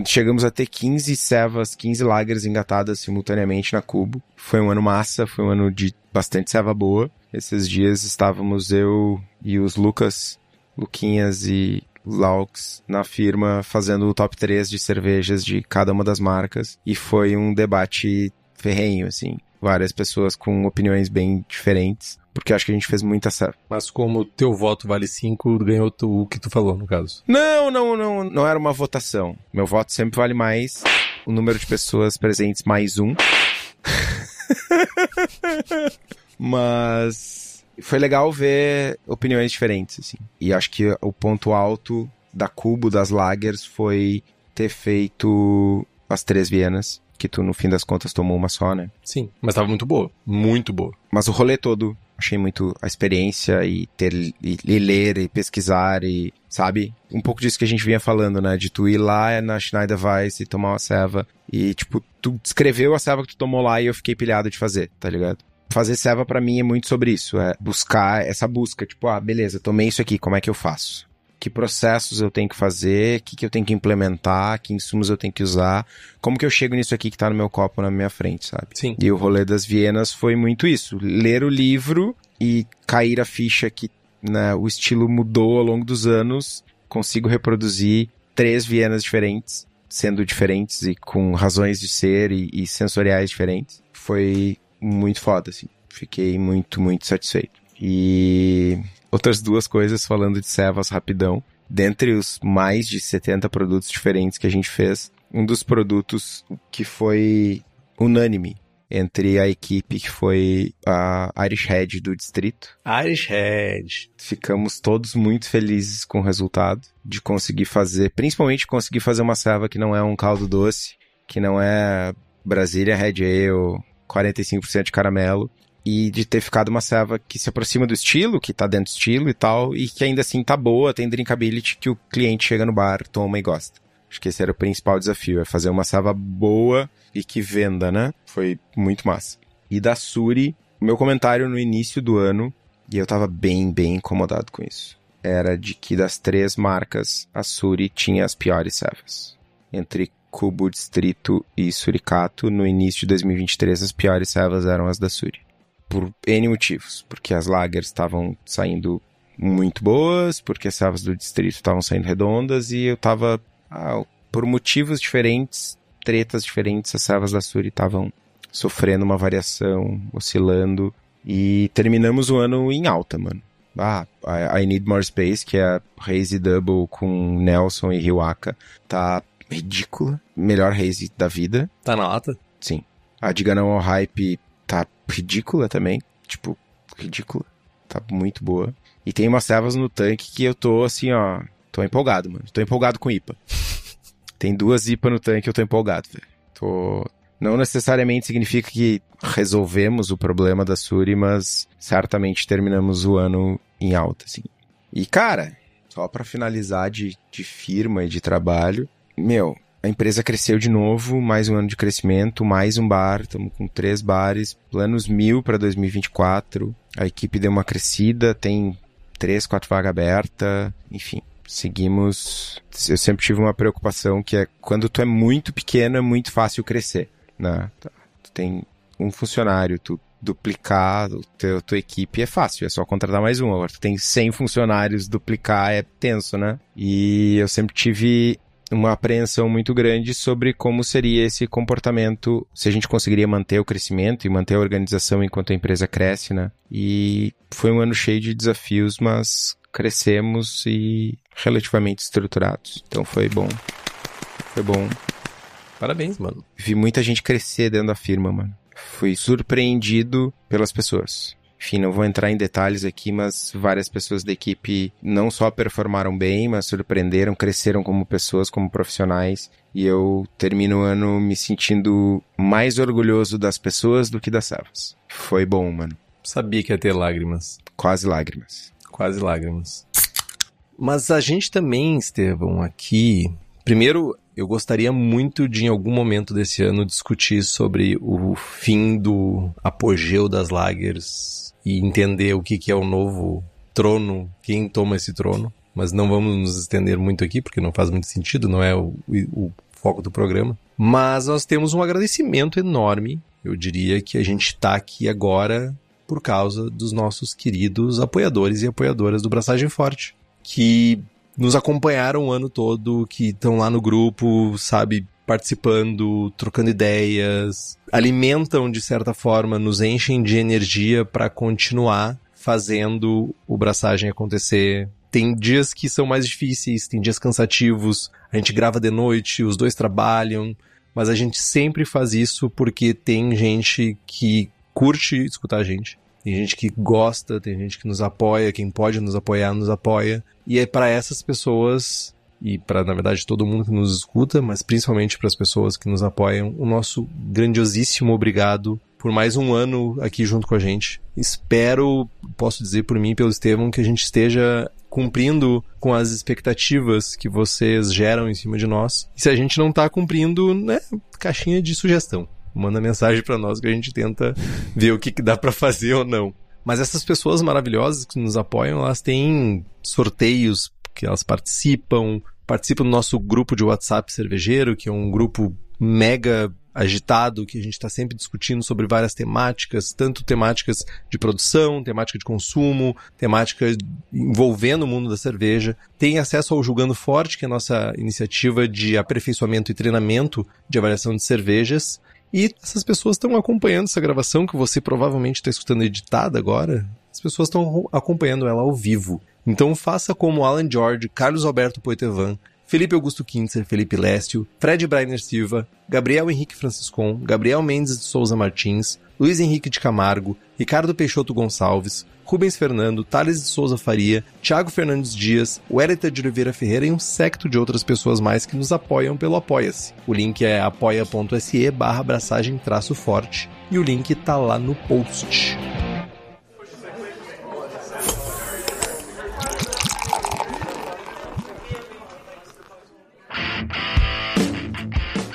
Chegamos a ter 15 cevas, 15 lagers engatadas simultaneamente na Cubo. Foi um ano massa, foi um ano de bastante ceva boa. Esses dias estávamos eu e os Lucas, Luquinhas e Laux na firma fazendo o top 3 de cervejas de cada uma das marcas e foi um debate ferrenho, assim. Várias pessoas com opiniões bem diferentes, porque acho que a gente fez muita certo. Mas como teu voto vale 5, ganhou tu, o que tu falou, no caso. Não, não, não, não era uma votação. Meu voto sempre vale mais o número de pessoas presentes mais um. [laughs] Mas foi legal ver opiniões diferentes, assim. E acho que o ponto alto da Cubo, das Lagers, foi ter feito as três Vienas, que tu, no fim das contas, tomou uma só, né? Sim, mas tava muito boa. Muito boa. Mas o rolê todo, achei muito a experiência e ter e, e ler e pesquisar e, sabe? Um pouco disso que a gente vinha falando, né? De tu ir lá na Schneider Weiss e tomar uma ceva e, tipo, tu descreveu a ceva que tu tomou lá e eu fiquei pilhado de fazer, tá ligado? Fazer ceva para mim é muito sobre isso, é buscar essa busca, tipo, ah, beleza, tomei isso aqui, como é que eu faço? Que processos eu tenho que fazer, o que, que eu tenho que implementar, que insumos eu tenho que usar, como que eu chego nisso aqui que tá no meu copo na minha frente, sabe? Sim. E o rolê das Vienas foi muito isso, ler o livro e cair a ficha que né, o estilo mudou ao longo dos anos, consigo reproduzir três Vienas diferentes, sendo diferentes e com razões de ser e, e sensoriais diferentes. Foi muito foda, assim. Fiquei muito, muito satisfeito. E outras duas coisas falando de Sevas rapidão. Dentre os mais de 70 produtos diferentes que a gente fez, um dos produtos que foi unânime entre a equipe que foi a Irish Head do distrito. Irish Head. Ficamos todos muito felizes com o resultado de conseguir fazer, principalmente conseguir fazer uma serva que não é um caldo doce, que não é Brasília Red Ale 45% de caramelo, e de ter ficado uma serva que se aproxima do estilo, que tá dentro do estilo e tal, e que ainda assim tá boa, tem drinkability que o cliente chega no bar, toma e gosta. Acho que esse era o principal desafio, é fazer uma serva boa e que venda, né? Foi muito massa. E da Suri, meu comentário no início do ano, e eu tava bem, bem incomodado com isso, era de que das três marcas, a Suri tinha as piores servas. Entre Cubo Distrito e Suricato, no início de 2023, as piores servas eram as da Suri por N motivos. Porque as lagers estavam saindo muito boas, porque as servas do distrito estavam saindo redondas e eu tava, ah, por motivos diferentes, tretas diferentes, as servas da Suri estavam sofrendo uma variação, oscilando e terminamos o ano em alta, mano. Ah, I Need More Space, que é a Raze Double com Nelson e Hiwaka, tá ridícula. Melhor Raze da vida. Tá na lata? Sim. A Diga Não ao Hype tá ridícula também. Tipo, ridícula. Tá muito boa. E tem umas servas no tanque que eu tô assim, ó. Tô empolgado, mano. Tô empolgado com IPA. [laughs] tem duas IPA no tanque eu tô empolgado, velho. Tô. Não necessariamente significa que resolvemos o problema da Suri, mas certamente terminamos o ano em alta, assim. E, cara, só para finalizar de, de firma e de trabalho, meu, a empresa cresceu de novo, mais um ano de crescimento, mais um bar, estamos com três bares, planos mil para 2024. A equipe deu uma crescida, tem três, quatro vagas abertas, enfim. Seguimos. Eu sempre tive uma preocupação que é quando tu é muito pequeno é muito fácil crescer, né? Tu tem um funcionário, tu duplicar o teu, tua equipe é fácil, é só contratar mais um. Agora tu tem 100 funcionários, duplicar é tenso, né? E eu sempre tive uma apreensão muito grande sobre como seria esse comportamento, se a gente conseguiria manter o crescimento e manter a organização enquanto a empresa cresce, né? E foi um ano cheio de desafios, mas crescemos e relativamente estruturados. Então foi bom. Foi bom. Parabéns, mano. Vi muita gente crescer dentro da firma, mano. Fui surpreendido pelas pessoas. Enfim, não vou entrar em detalhes aqui, mas várias pessoas da equipe não só performaram bem, mas surpreenderam, cresceram como pessoas, como profissionais. E eu termino o ano me sentindo mais orgulhoso das pessoas do que das servas. Foi bom, mano. Sabia que ia ter lágrimas. Quase lágrimas. Quase lágrimas. Mas a gente também, Estevão, aqui. Primeiro, eu gostaria muito de, em algum momento desse ano, discutir sobre o fim do apogeu das lagers e entender o que, que é o novo trono, quem toma esse trono. Mas não vamos nos estender muito aqui, porque não faz muito sentido, não é o, o foco do programa. Mas nós temos um agradecimento enorme. Eu diria que a gente está aqui agora por causa dos nossos queridos apoiadores e apoiadoras do Braçagem Forte, que nos acompanharam o ano todo, que estão lá no grupo, sabe, participando, trocando ideias, alimentam de certa forma, nos enchem de energia para continuar fazendo o braçagem acontecer. Tem dias que são mais difíceis, tem dias cansativos, a gente grava de noite, os dois trabalham, mas a gente sempre faz isso porque tem gente que curte escutar a gente. Tem gente que gosta, tem gente que nos apoia, quem pode nos apoiar nos apoia. E é para essas pessoas e para, na verdade, todo mundo que nos escuta, mas principalmente para as pessoas que nos apoiam, o nosso grandiosíssimo obrigado por mais um ano aqui junto com a gente. Espero, posso dizer por mim e pelo Estevam, que a gente esteja cumprindo com as expectativas que vocês geram em cima de nós. E se a gente não tá cumprindo, né, caixinha de sugestão. Manda mensagem para nós que a gente tenta ver o que, que dá para fazer ou não. Mas essas pessoas maravilhosas que nos apoiam, elas têm sorteios que elas participam, participam do nosso grupo de WhatsApp cervejeiro, que é um grupo mega agitado, que a gente está sempre discutindo sobre várias temáticas, tanto temáticas de produção, temática de consumo, temática envolvendo o mundo da cerveja. Tem acesso ao Julgando Forte, que é a nossa iniciativa de aperfeiçoamento e treinamento de avaliação de cervejas. E essas pessoas estão acompanhando essa gravação que você provavelmente está escutando editada agora. As pessoas estão acompanhando ela ao vivo. Então faça como Alan George, Carlos Alberto Poitevin, Felipe Augusto Kintzer, Felipe Lécio, Fred Brainer Silva, Gabriel Henrique Franciscon, Gabriel Mendes de Souza Martins, Luiz Henrique de Camargo, Ricardo Peixoto Gonçalves, Rubens Fernando, Thales de Souza Faria, Thiago Fernandes Dias, Wellington de Oliveira Ferreira e um secto de outras pessoas mais que nos apoiam pelo Apoia-se. O link é apoia.se barra forte e o link tá lá no post.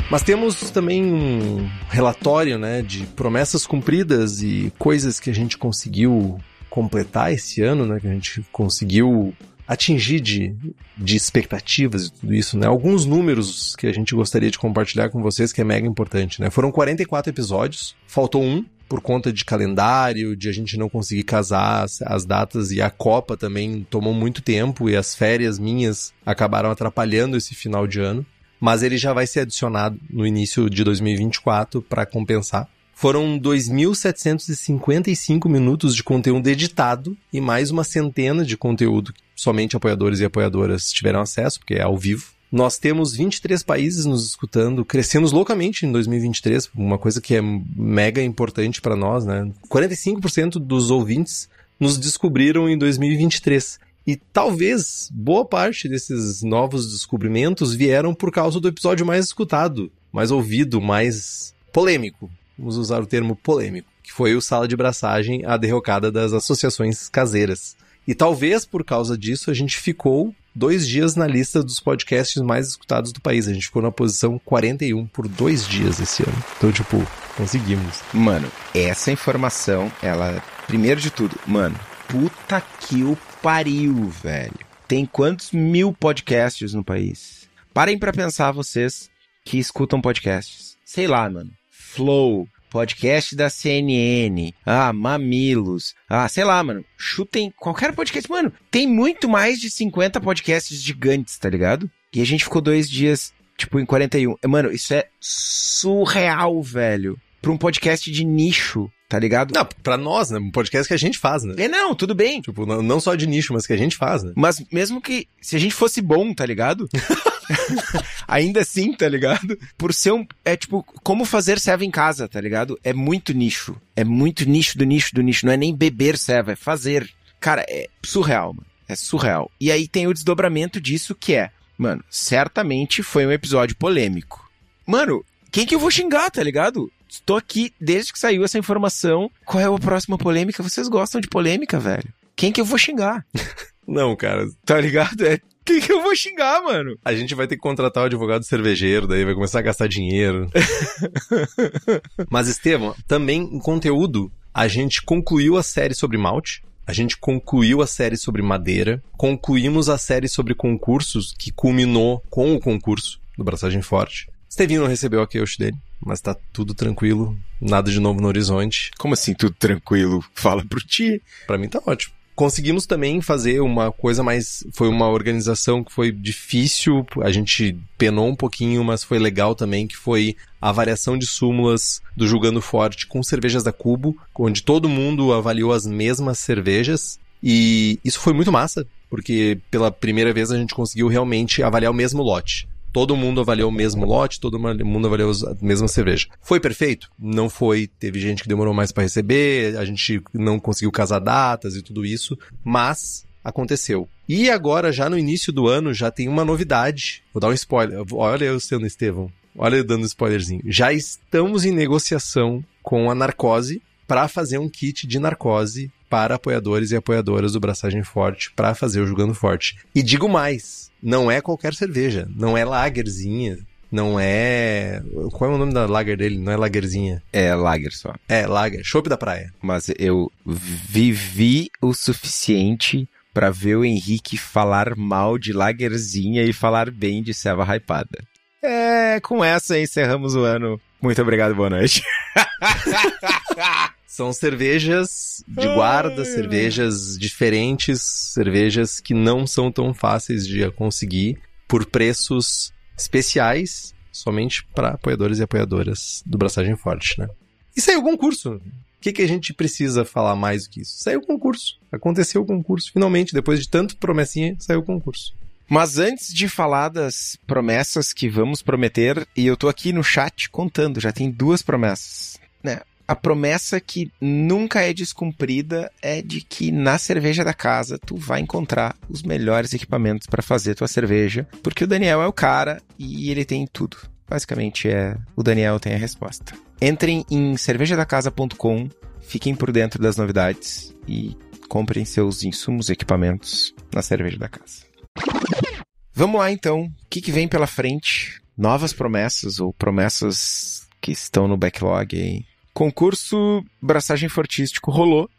Mas temos também um relatório né, de promessas cumpridas e coisas que a gente conseguiu completar esse ano, né, que a gente conseguiu atingir de, de expectativas e tudo isso, né? Alguns números que a gente gostaria de compartilhar com vocês que é mega importante, né? Foram 44 episódios, faltou um por conta de calendário, de a gente não conseguir casar as, as datas e a Copa também tomou muito tempo e as férias minhas acabaram atrapalhando esse final de ano mas ele já vai ser adicionado no início de 2024 para compensar. Foram 2.755 minutos de conteúdo editado e mais uma centena de conteúdo que somente apoiadores e apoiadoras tiveram acesso, porque é ao vivo. Nós temos 23 países nos escutando, crescemos loucamente em 2023, uma coisa que é mega importante para nós, né? 45% dos ouvintes nos descobriram em 2023. E talvez boa parte desses novos descobrimentos vieram por causa do episódio mais escutado, mais ouvido, mais polêmico. Vamos usar o termo polêmico, que foi o Sala de Braçagem, a derrocada das associações caseiras. E talvez por causa disso a gente ficou dois dias na lista dos podcasts mais escutados do país. A gente ficou na posição 41 por dois dias esse ano. Então, tipo, conseguimos. Mano, essa informação, ela. Primeiro de tudo, mano, puta que o pariu, velho. Tem quantos mil podcasts no país? Parem para pensar vocês que escutam podcasts. Sei lá, mano. Flow, podcast da CNN, ah, Mamilos, ah, sei lá, mano. Chutem qualquer podcast. Mano, tem muito mais de 50 podcasts gigantes, tá ligado? E a gente ficou dois dias, tipo, em 41. Mano, isso é surreal, velho. Pra um podcast de nicho tá ligado? Não, pra nós, né? Um podcast que a gente faz, né? É, não, tudo bem. Tipo, não, não só de nicho, mas que a gente faz, né? Mas mesmo que, se a gente fosse bom, tá ligado? [laughs] [laughs] Ainda assim, tá ligado? Por ser um. É tipo, como fazer serva em casa, tá ligado? É muito nicho. É muito nicho do nicho do nicho. Não é nem beber serva, é fazer. Cara, é surreal, mano. É surreal. E aí tem o desdobramento disso que é, mano, certamente foi um episódio polêmico. Mano, quem que eu vou xingar, tá ligado? Estou aqui desde que saiu essa informação. Qual é a próxima polêmica? Vocês gostam de polêmica, velho? Quem que eu vou xingar? [laughs] Não, cara. Tá ligado? É quem que eu vou xingar, mano? A gente vai ter que contratar o advogado cervejeiro, daí vai começar a gastar dinheiro. [laughs] Mas, Estevam, também em conteúdo, a gente concluiu a série sobre malte. A gente concluiu a série sobre madeira. Concluímos a série sobre concursos, que culminou com o concurso do Braçagem Forte. Estevinho não recebeu a queixa dele, mas tá tudo tranquilo, nada de novo no horizonte. Como assim tudo tranquilo? Fala pro ti. Pra mim tá ótimo. Conseguimos também fazer uma coisa mais. Foi uma organização que foi difícil, a gente penou um pouquinho, mas foi legal também, que foi a variação de súmulas do Julgando Forte com cervejas da Cubo, onde todo mundo avaliou as mesmas cervejas. E isso foi muito massa, porque pela primeira vez a gente conseguiu realmente avaliar o mesmo lote. Todo mundo avaliou o mesmo lote, todo mundo avaliou a mesma cerveja. Foi perfeito? Não foi. Teve gente que demorou mais para receber, a gente não conseguiu casar datas e tudo isso. Mas aconteceu. E agora, já no início do ano, já tem uma novidade. Vou dar um spoiler. Olha eu sendo Estevão. Olha eu dando um spoilerzinho. Já estamos em negociação com a Narcose para fazer um kit de narcose para apoiadores e apoiadoras do Braçagem Forte para fazer o Jogando Forte. E digo mais, não é qualquer cerveja, não é lagerzinha, não é. Qual é o nome da lager dele? Não é lagerzinha. É lager só. É, lager. Chopp da praia. Mas eu vivi o suficiente para ver o Henrique falar mal de lagerzinha e falar bem de ceva hypada. É, com essa encerramos o ano. Muito obrigado, boa noite. [laughs] São cervejas de guarda, cervejas diferentes, cervejas que não são tão fáceis de conseguir por preços especiais, somente para apoiadores e apoiadoras do Braçagem Forte, né? E saiu o concurso. O que, que a gente precisa falar mais do que isso? Saiu o concurso. Aconteceu o concurso. Finalmente, depois de tanto promessinha, saiu o concurso. Mas antes de falar das promessas que vamos prometer, e eu tô aqui no chat contando, já tem duas promessas. Né? A promessa que nunca é descumprida é de que na cerveja da casa tu vai encontrar os melhores equipamentos para fazer tua cerveja, porque o Daniel é o cara e ele tem tudo. Basicamente é o Daniel tem a resposta. Entrem em cervejadacasa.com, fiquem por dentro das novidades e comprem seus insumos e equipamentos na cerveja da casa. Vamos lá então, o que, que vem pela frente? Novas promessas ou promessas que estão no backlog aí Concurso Braçagem Fortístico rolou,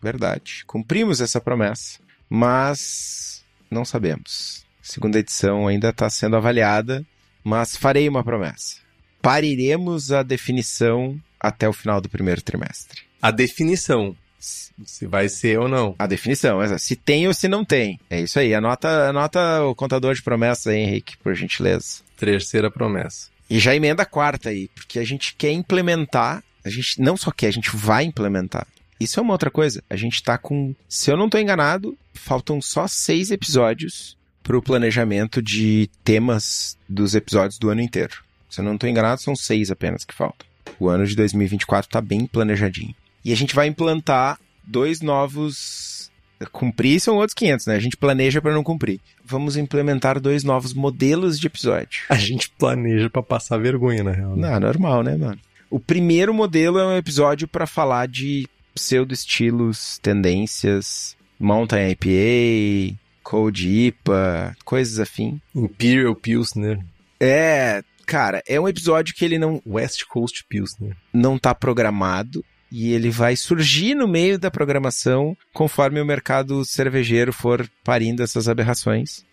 verdade. Cumprimos essa promessa, mas não sabemos. segunda edição ainda está sendo avaliada, mas farei uma promessa. Pariremos a definição até o final do primeiro trimestre. A definição. Se vai ser ou não. A definição, se tem ou se não tem. É isso aí. Anota, anota o contador de promessa aí, Henrique, por gentileza. Terceira promessa. E já emenda a quarta aí, porque a gente quer implementar a gente não só quer, a gente vai implementar. Isso é uma outra coisa. A gente tá com. Se eu não tô enganado, faltam só seis episódios pro planejamento de temas dos episódios do ano inteiro. Se eu não tô enganado, são seis apenas que faltam. O ano de 2024 tá bem planejadinho. E a gente vai implantar dois novos. Cumprir são outros 500, né? A gente planeja para não cumprir. Vamos implementar dois novos modelos de episódio. A gente planeja para passar vergonha, na real. Né? Não, normal, né, mano? O primeiro modelo é um episódio para falar de pseudo-estilos, tendências, Mountain IPA, Cold IPA, coisas afim. Imperial Pilsner. É, cara, é um episódio que ele não... West Coast Pilsner. Não tá programado e ele vai surgir no meio da programação conforme o mercado cervejeiro for parindo essas aberrações.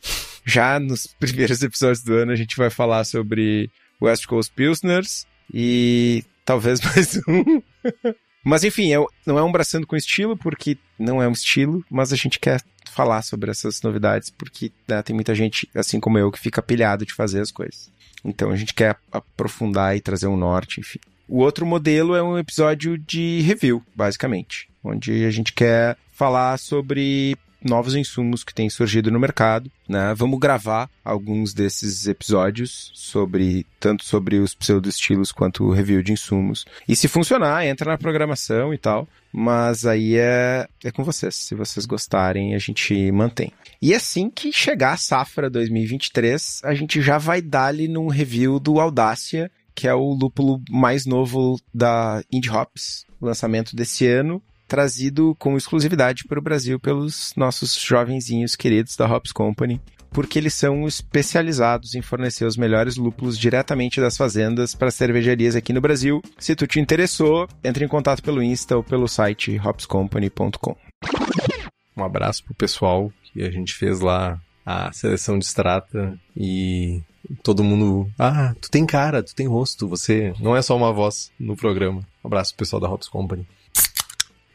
Já nos [laughs] primeiros episódios do ano a gente vai falar sobre West Coast Pilsners, e talvez [laughs] mais um. mas enfim, é, não é um braçando com estilo, porque não é um estilo, mas a gente quer falar sobre essas novidades, porque né, tem muita gente, assim como eu, que fica pilhado de fazer as coisas. Então a gente quer aprofundar e trazer um norte, enfim. O outro modelo é um episódio de review, basicamente, onde a gente quer falar sobre novos insumos que têm surgido no mercado, né? Vamos gravar alguns desses episódios sobre tanto sobre os pseudo-estilos quanto o review de insumos. E se funcionar, entra na programação e tal. Mas aí é, é com vocês. Se vocês gostarem, a gente mantém. E assim que chegar a safra 2023, a gente já vai dar-lhe num review do Audácia, que é o lúpulo mais novo da Indie Hops, lançamento desse ano trazido com exclusividade para o Brasil pelos nossos jovenzinhos queridos da Hops Company, porque eles são especializados em fornecer os melhores lúpulos diretamente das fazendas para cervejarias aqui no Brasil. Se tu te interessou, entre em contato pelo Insta ou pelo site hopscompany.com. Um abraço pro pessoal que a gente fez lá a seleção de extrata e todo mundo, ah, tu tem cara, tu tem rosto, você não é só uma voz no programa. Um abraço pro pessoal da Hops Company.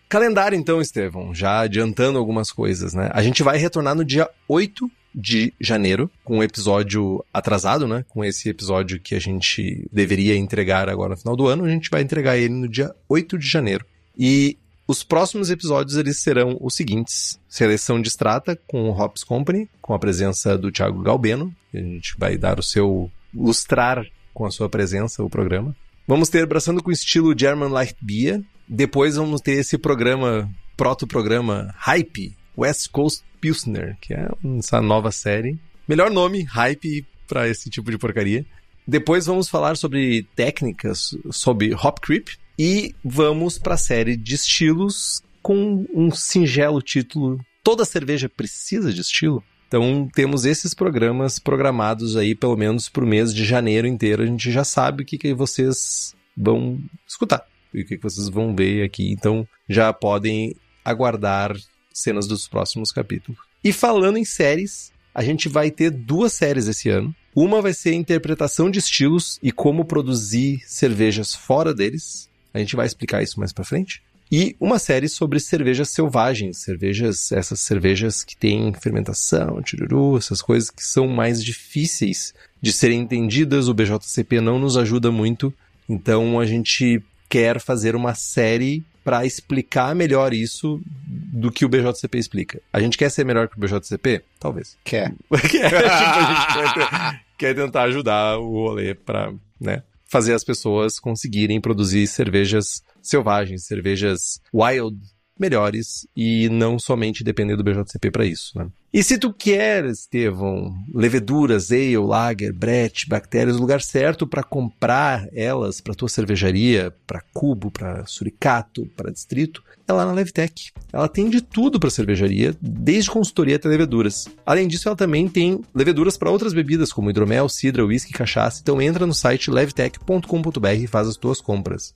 Calendário, então, Estevão, já adiantando algumas coisas, né? A gente vai retornar no dia 8 de janeiro, com um episódio atrasado, né? Com esse episódio que a gente deveria entregar agora no final do ano, a gente vai entregar ele no dia 8 de janeiro. E os próximos episódios eles serão os seguintes: seleção de extrata com o Hops Company, com a presença do Thiago Galbeno. A gente vai dar o seu lustrar com a sua presença o programa. Vamos ter Braçando com estilo German Light Beer, depois vamos ter esse programa, proto-programa Hype, West Coast Pilsner, que é essa nova série. Melhor nome, hype para esse tipo de porcaria. Depois vamos falar sobre técnicas sobre hop creep e vamos para a série de estilos com um singelo título Toda cerveja precisa de estilo. Então temos esses programas programados aí pelo menos para o mês de janeiro inteiro. A gente já sabe o que, que vocês vão escutar e o que, vocês vão ver aqui. Então já podem aguardar cenas dos próximos capítulos. E falando em séries, a gente vai ter duas séries esse ano. Uma vai ser interpretação de estilos e como produzir cervejas fora deles. A gente vai explicar isso mais para frente. E uma série sobre cervejas selvagens, cervejas, essas cervejas que têm fermentação, tiruru, essas coisas que são mais difíceis de serem entendidas. O BJCP não nos ajuda muito, então a gente quer fazer uma série para explicar melhor isso do que o BJCP explica. A gente quer ser melhor que o BJCP? Talvez. [laughs] Quer. quer. [laughs] a gente quer, quer tentar ajudar o rolê para, né, fazer as pessoas conseguirem produzir cervejas selvagens, cervejas wild melhores e não somente depender do BJCP para isso. Né? E se tu quer, Estevão, leveduras, ale, lager, brett, bactérias, o lugar certo para comprar elas para tua cervejaria, para cubo, para suricato, para distrito, é lá na Levtech. Ela tem de tudo para cervejaria, desde consultoria até leveduras. Além disso, ela também tem leveduras para outras bebidas, como hidromel, cidra, whisky, cachaça. Então entra no site levtech.com.br e faz as tuas compras.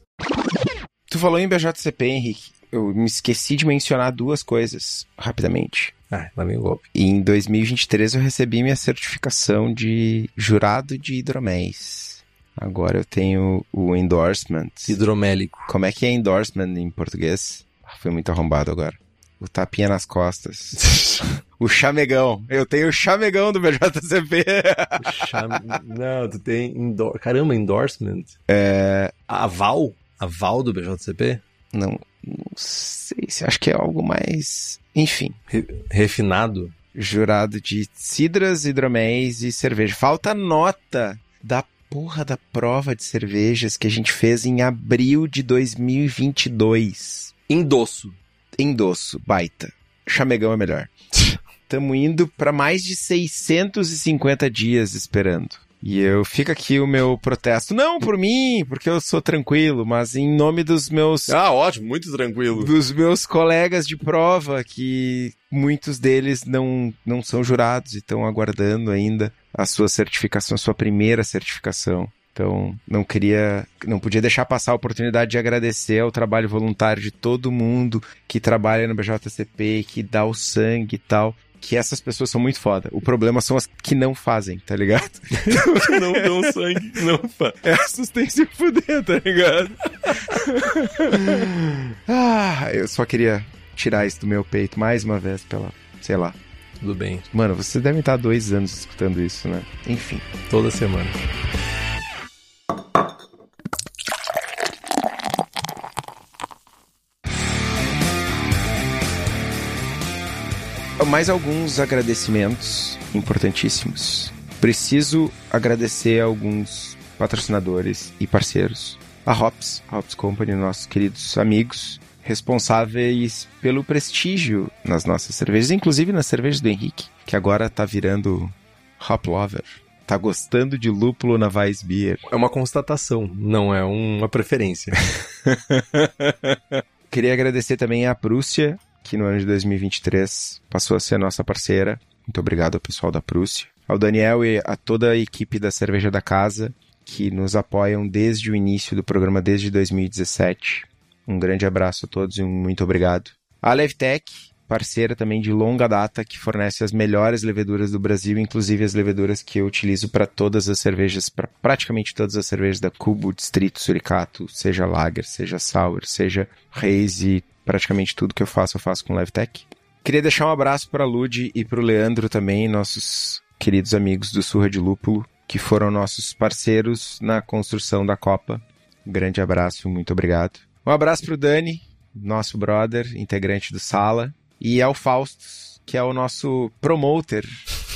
Tu falou em BJCP, Henrique eu me esqueci de mencionar duas coisas rapidamente. Ah, lá vem o golpe. Em 2023 eu recebi minha certificação de jurado de hidroméis. Agora eu tenho o endorsement. Hidromélico. Como é que é endorsement em português? Ah, foi muito arrombado agora. O tapinha nas costas. [laughs] o chamegão. Eu tenho o chamegão do BJCP. Chame... Não, tu tem. Endor... Caramba, endorsement? É. Aval? Aval do BJCP? Não, não sei se acho que é algo mais. Enfim. Re refinado? Jurado de cidras, hidroméis e cerveja. Falta nota da porra da prova de cervejas que a gente fez em abril de 2022. Endosso. Endosso, baita. Chamegão é melhor. [laughs] Estamos indo para mais de 650 dias esperando. E eu fica aqui o meu protesto. Não por mim, porque eu sou tranquilo, mas em nome dos meus. Ah, ótimo, muito tranquilo. Dos meus colegas de prova, que muitos deles não, não são jurados e estão aguardando ainda a sua certificação, a sua primeira certificação. Então, não queria, não podia deixar passar a oportunidade de agradecer ao trabalho voluntário de todo mundo que trabalha no BJCP, que dá o sangue e tal que essas pessoas são muito foda. O problema são as que não fazem, tá ligado? [laughs] não dão sangue, não fazem. Essas têm que se fuder, tá ligado? ah, eu só queria tirar isso do meu peito mais uma vez pela, sei lá. Tudo bem. Mano, vocês devem estar dois anos escutando isso, né? Enfim. Toda semana. Mais alguns agradecimentos importantíssimos. Preciso agradecer a alguns patrocinadores e parceiros. A Hops, a Hops Company, nossos queridos amigos, responsáveis pelo prestígio nas nossas cervejas, inclusive nas cervejas do Henrique, que agora tá virando Hop Lover. Tá gostando de lúpulo na Weissbier. É uma constatação, não é uma preferência. [laughs] Queria agradecer também à Prússia, que no ano de 2023 passou a ser nossa parceira. Muito obrigado ao pessoal da Prússia. Ao Daniel e a toda a equipe da Cerveja da Casa, que nos apoiam desde o início do programa, desde 2017. Um grande abraço a todos e um muito obrigado. A Levtech, parceira também de longa data, que fornece as melhores leveduras do Brasil, inclusive as leveduras que eu utilizo para todas as cervejas, para praticamente todas as cervejas da Cubo, Distrito, Suricato, seja Lager, seja Sour, seja Reis e praticamente tudo que eu faço, eu faço com LiveTech. Queria deixar um abraço para a Lud e para o Leandro também, nossos queridos amigos do Surra de Lúpulo, que foram nossos parceiros na construção da Copa. Um grande abraço, muito obrigado. Um abraço para o Dani, nosso brother, integrante do Sala, e ao Faustus, que é o nosso promoter.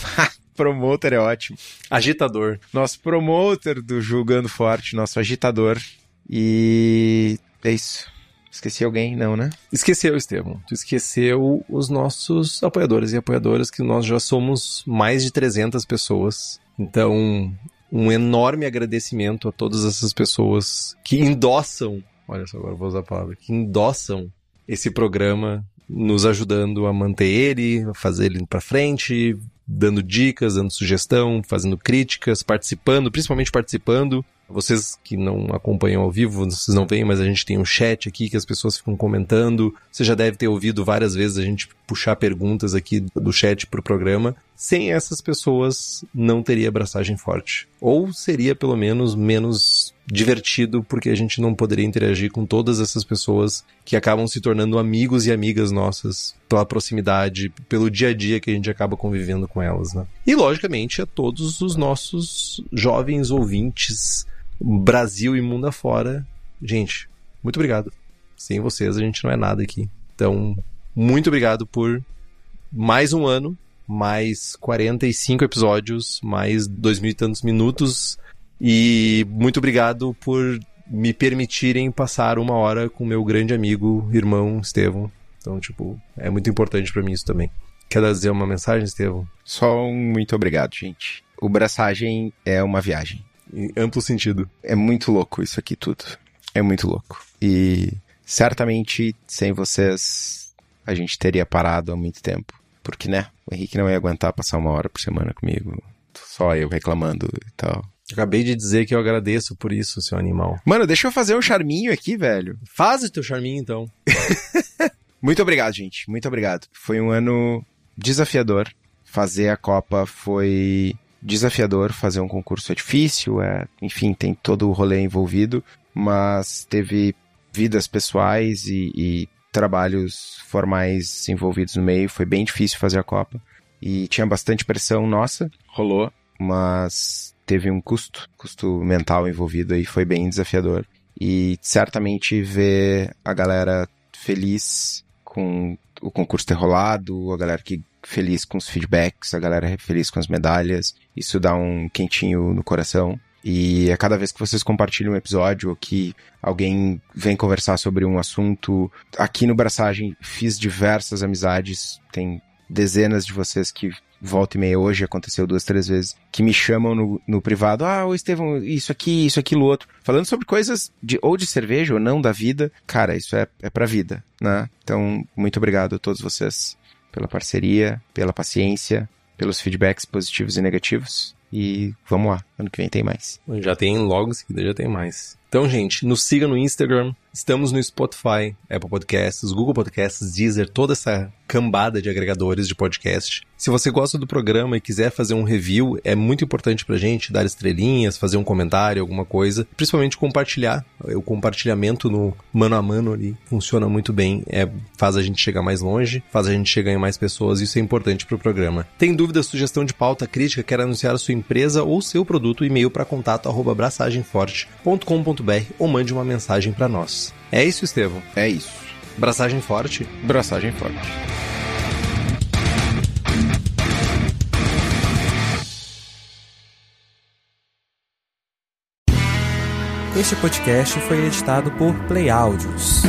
[laughs] promoter é ótimo. Agitador. Nosso promoter do Julgando Forte, nosso agitador. E é isso. Esqueci alguém? Não, né? Esqueceu, Estevam. Tu esqueceu os nossos apoiadores e apoiadoras, que nós já somos mais de 300 pessoas. Então, um enorme agradecimento a todas essas pessoas que endossam, olha só, agora vou usar a palavra, que endossam esse programa, nos ajudando a manter ele, a fazer ele para frente, dando dicas, dando sugestão, fazendo críticas, participando, principalmente participando. Vocês que não acompanham ao vivo, vocês não veem, mas a gente tem um chat aqui que as pessoas ficam comentando. Você já deve ter ouvido várias vezes a gente puxar perguntas aqui do chat pro programa. Sem essas pessoas, não teria abraçagem forte. Ou seria pelo menos menos divertido, porque a gente não poderia interagir com todas essas pessoas que acabam se tornando amigos e amigas nossas pela proximidade, pelo dia a dia que a gente acaba convivendo com elas, né? E logicamente a todos os nossos jovens ouvintes Brasil e mundo afora. Gente, muito obrigado. Sem vocês a gente não é nada aqui. Então, muito obrigado por mais um ano, mais 45 episódios, mais dois mil e tantos minutos. E muito obrigado por me permitirem passar uma hora com meu grande amigo, irmão Estevão. Então, tipo, é muito importante para mim isso também. Quer dizer uma mensagem, Estevão? Só um muito obrigado, gente. O Braçagem é uma viagem. Em amplo sentido. É muito louco isso aqui tudo. É muito louco. E certamente sem vocês a gente teria parado há muito tempo. Porque, né? O Henrique não ia aguentar passar uma hora por semana comigo. Só eu reclamando e tal. Acabei de dizer que eu agradeço por isso, seu animal. Mano, deixa eu fazer um charminho aqui, velho. Faz o teu charminho, então. [laughs] Muito obrigado, gente. Muito obrigado. Foi um ano desafiador. Fazer a Copa foi desafiador. Fazer um concurso é difícil, é, enfim, tem todo o rolê envolvido, mas teve vidas pessoais e, e trabalhos formais envolvidos no meio. Foi bem difícil fazer a Copa. E tinha bastante pressão nossa, rolou, mas teve um custo, custo mental envolvido aí, foi bem desafiador. E certamente ver a galera feliz com o concurso ter rolado, a galera que feliz com os feedbacks, a galera feliz com as medalhas, isso dá um quentinho no coração. E a cada vez que vocês compartilham um episódio ou que alguém vem conversar sobre um assunto, aqui no Braçagem fiz diversas amizades, tem dezenas de vocês que volta e meia hoje, aconteceu duas, três vezes, que me chamam no, no privado, ah, ô Estevão, isso aqui, isso, aquilo, outro. Falando sobre coisas de, ou de cerveja ou não da vida. Cara, isso é, é pra vida, né? Então, muito obrigado a todos vocês pela parceria, pela paciência, pelos feedbacks positivos e negativos. E vamos lá, ano que vem tem mais. Já tem logo em seguida, já tem mais. Então, gente, nos siga no Instagram, estamos no Spotify, Apple Podcasts, Google Podcasts, Deezer, toda essa cambada de agregadores de podcast. Se você gosta do programa e quiser fazer um review, é muito importante pra gente dar estrelinhas, fazer um comentário, alguma coisa, principalmente compartilhar. O compartilhamento no mano a mano ali funciona muito bem, é, faz a gente chegar mais longe, faz a gente chegar em mais pessoas, isso é importante pro programa. Tem dúvida, sugestão de pauta, crítica, quer anunciar a sua empresa ou seu produto, e-mail para contato@braçagemforte.com.br ou mande uma mensagem para nós. É isso, Estevão? É isso. Braçagem forte? Braçagem forte. Este podcast foi editado por Play Áudios.